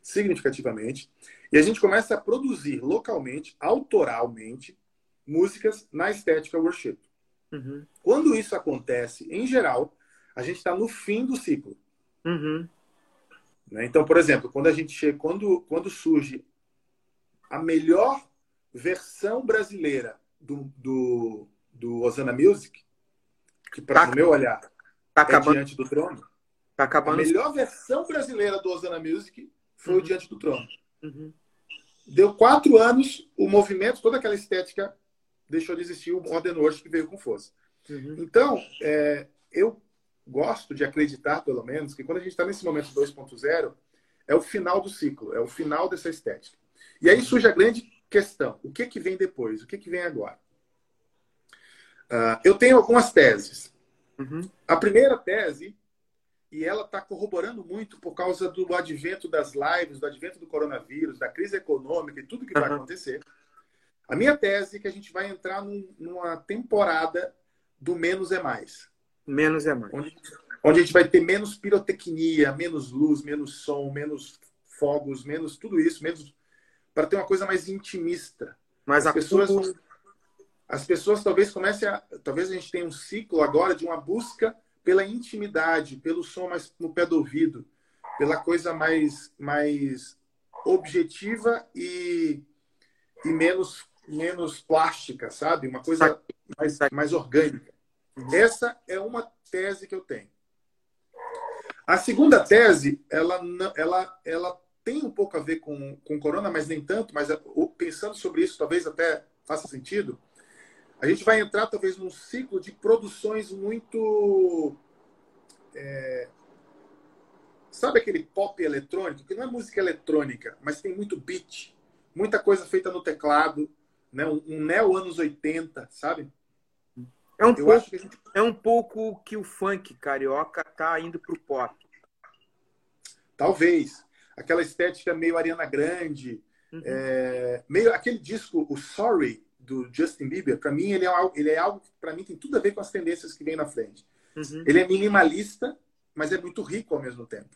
significativamente. E a gente começa a produzir localmente, autoralmente, músicas na estética worship. Uhum. Quando isso acontece, em geral, a gente está no fim do ciclo. Uhum. Né? Então, por exemplo, quando a gente chega, quando, quando surge a melhor versão brasileira do, do, do Osana Music, que para tá, o meu olhar tá acabando, é Diante do Trono, tá acabando. a melhor versão brasileira do Osana Music foi uhum. o Diante do Trono. Uhum. Deu quatro anos, o movimento, toda aquela estética deixou de existir, o Modern Worship veio com força. Uhum. Então, é, eu gosto de acreditar, pelo menos, que quando a gente está nesse momento 2.0, é o final do ciclo, é o final dessa estética. E aí surge a grande questão: o que, que vem depois? O que, que vem agora? Uh, eu tenho algumas teses. Uhum. A primeira tese, e ela está corroborando muito por causa do advento das lives, do advento do coronavírus, da crise econômica e tudo que uhum. vai acontecer. A minha tese é que a gente vai entrar num, numa temporada do menos é mais. Menos é mais. Onde, onde a gente vai ter menos pirotecnia, menos luz, menos som, menos fogos, menos tudo isso, menos para ter uma coisa mais intimista. Mas as pessoas as pessoas talvez comecem a talvez a gente tenha um ciclo agora de uma busca pela intimidade, pelo som mais no pé do ouvido, pela coisa mais mais objetiva e, e menos menos plástica, sabe? Uma coisa mais, mais orgânica. Essa é uma tese que eu tenho. A segunda tese, ela, ela, ela tem um pouco a ver com, com corona, mas nem tanto, mas é, pensando sobre isso, talvez até faça sentido. A gente vai entrar, talvez, num ciclo de produções muito. É, sabe aquele pop eletrônico? Que não é música eletrônica, mas tem muito beat, muita coisa feita no teclado, né? um, um neo anos 80, sabe? É um, pouco, gente... é um pouco que o funk carioca tá indo pro pop. Talvez. Aquela estética meio Ariana Grande, uhum. é, meio aquele disco, o Sorry, do Justin Bieber, para mim ele é algo, ele é algo que para mim tem tudo a ver com as tendências que vem na frente. Uhum. Ele é minimalista, mas é muito rico ao mesmo tempo.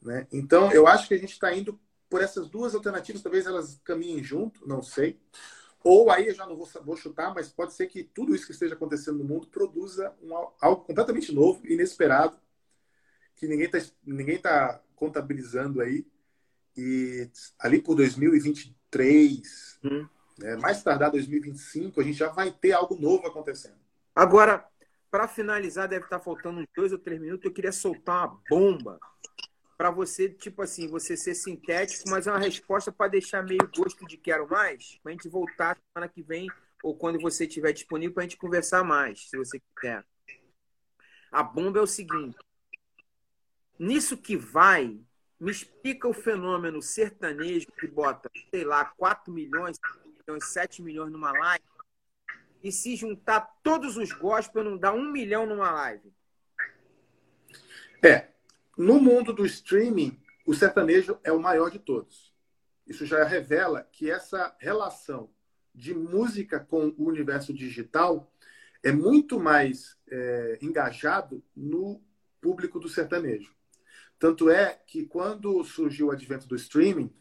Né? Então, eu acho que a gente está indo por essas duas alternativas, talvez elas caminhem junto, não sei. Ou aí eu já não vou, vou chutar, mas pode ser que tudo isso que esteja acontecendo no mundo produza um, algo completamente novo, inesperado, que ninguém está ninguém tá contabilizando aí. E ali por 2023, hum. Né, mais tardar 2025, a gente já vai ter algo novo acontecendo. Agora, para finalizar, deve estar tá faltando uns dois ou três minutos. Eu queria soltar uma bomba para você, tipo assim, você ser sintético, mas é uma resposta para deixar meio gosto de quero mais, para a gente voltar semana que vem ou quando você estiver disponível para a gente conversar mais, se você quiser. A bomba é o seguinte: nisso que vai, me explica o fenômeno sertanejo que bota, sei lá, 4 milhões, 5 milhões, 7 milhões numa live, e se juntar todos os gospel não dá um milhão numa live. É, no mundo do streaming, o sertanejo é o maior de todos. Isso já revela que essa relação de música com o universo digital é muito mais é, engajado no público do sertanejo. Tanto é que quando surgiu o advento do streaming,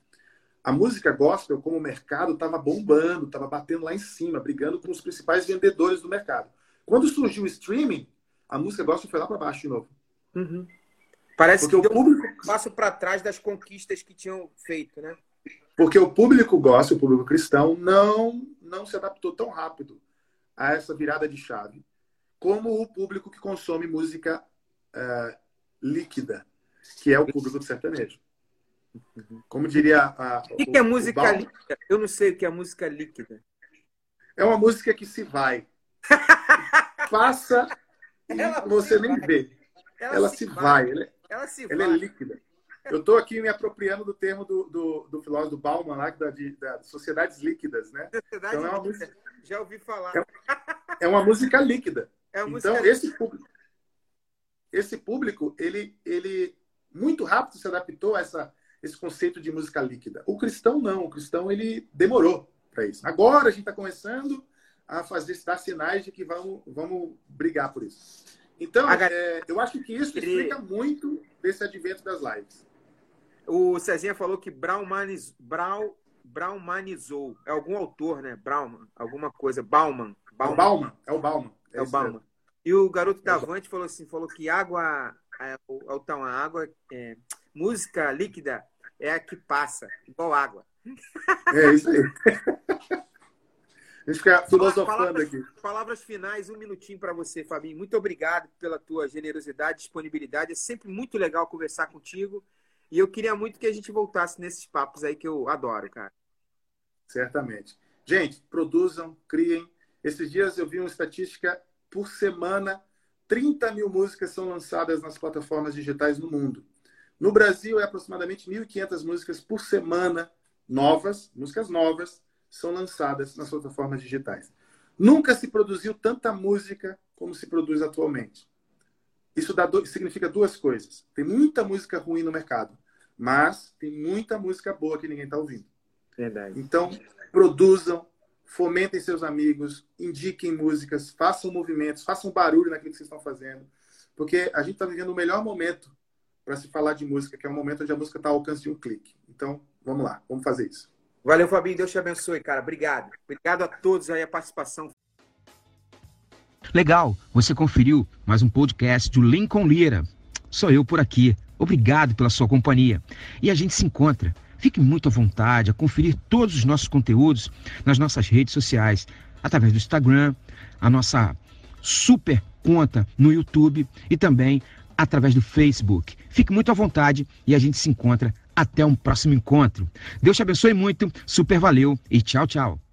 a música gospel, como mercado, estava bombando, estava batendo lá em cima, brigando com os principais vendedores do mercado. Quando surgiu o streaming, a música gospel foi lá para baixo de novo. Uhum. Parece Porque que o público um passo para trás das conquistas que tinham feito, né? Porque o público gosta, o público cristão, não, não se adaptou tão rápido a essa virada de chave como o público que consome música uh, líquida, que é o público do sertanejo. Como diria a. O que, é música líquida? Eu não sei o que é música líquida. É uma música que se vai. Passa e Ela você nem vai. vê. Ela, Ela se, se vai. vai. Ela, ela se Ela é líquida. Eu estou aqui me apropriando do termo do, do, do filósofo Bauman, lá, da, de, da sociedades líquidas, né? Sociedade então, é uma música, Já ouvi falar. É, é uma música líquida. É uma então, música esse líquida. público, esse público, ele, ele muito rápido se adaptou a essa, esse conceito de música líquida. O cristão não. O cristão, ele demorou para isso. Agora a gente está começando a fazer, dar sinais de que vamos, vamos brigar por isso. Então, é, eu acho que isso explica muito desse advento das lives. O Cezinha falou que Braumaniz, Brau, Braumanizou. É algum autor, né? Brauman, alguma coisa. Bauman. Bauman. É o Bauman. É o Bauman. É, é o Bauman. E o garoto da Avante falou assim, falou que água, é, então, a água, é, música líquida é a que passa, igual água. É isso aí. A gente fica filosofando palavras, aqui. Palavras finais, um minutinho para você, Fabinho. Muito obrigado pela tua generosidade, disponibilidade. É sempre muito legal conversar contigo. E eu queria muito que a gente voltasse nesses papos aí que eu adoro, cara. Certamente. Gente, produzam, criem. Esses dias eu vi uma estatística por semana, 30 mil músicas são lançadas nas plataformas digitais no mundo. No Brasil, é aproximadamente 1.500 músicas por semana novas, músicas novas, são lançadas nas plataformas digitais. Nunca se produziu tanta música como se produz atualmente. Isso do... significa duas coisas. Tem muita música ruim no mercado, mas tem muita música boa que ninguém está ouvindo. Verdade. Então, produzam, fomentem seus amigos, indiquem músicas, façam movimentos, façam barulho naquilo que vocês estão fazendo. Porque a gente está vivendo o melhor momento para se falar de música, que é o momento onde a música está ao alcance de um clique. Então, vamos lá, vamos fazer isso. Valeu, Fabinho. Deus te abençoe, cara. Obrigado. Obrigado a todos aí a participação. Legal, você conferiu mais um podcast do Lincoln Lira. Sou eu por aqui. Obrigado pela sua companhia. E a gente se encontra. Fique muito à vontade a conferir todos os nossos conteúdos nas nossas redes sociais, através do Instagram, a nossa super conta no YouTube e também através do Facebook. Fique muito à vontade e a gente se encontra até um próximo encontro. Deus te abençoe muito, super valeu e tchau, tchau.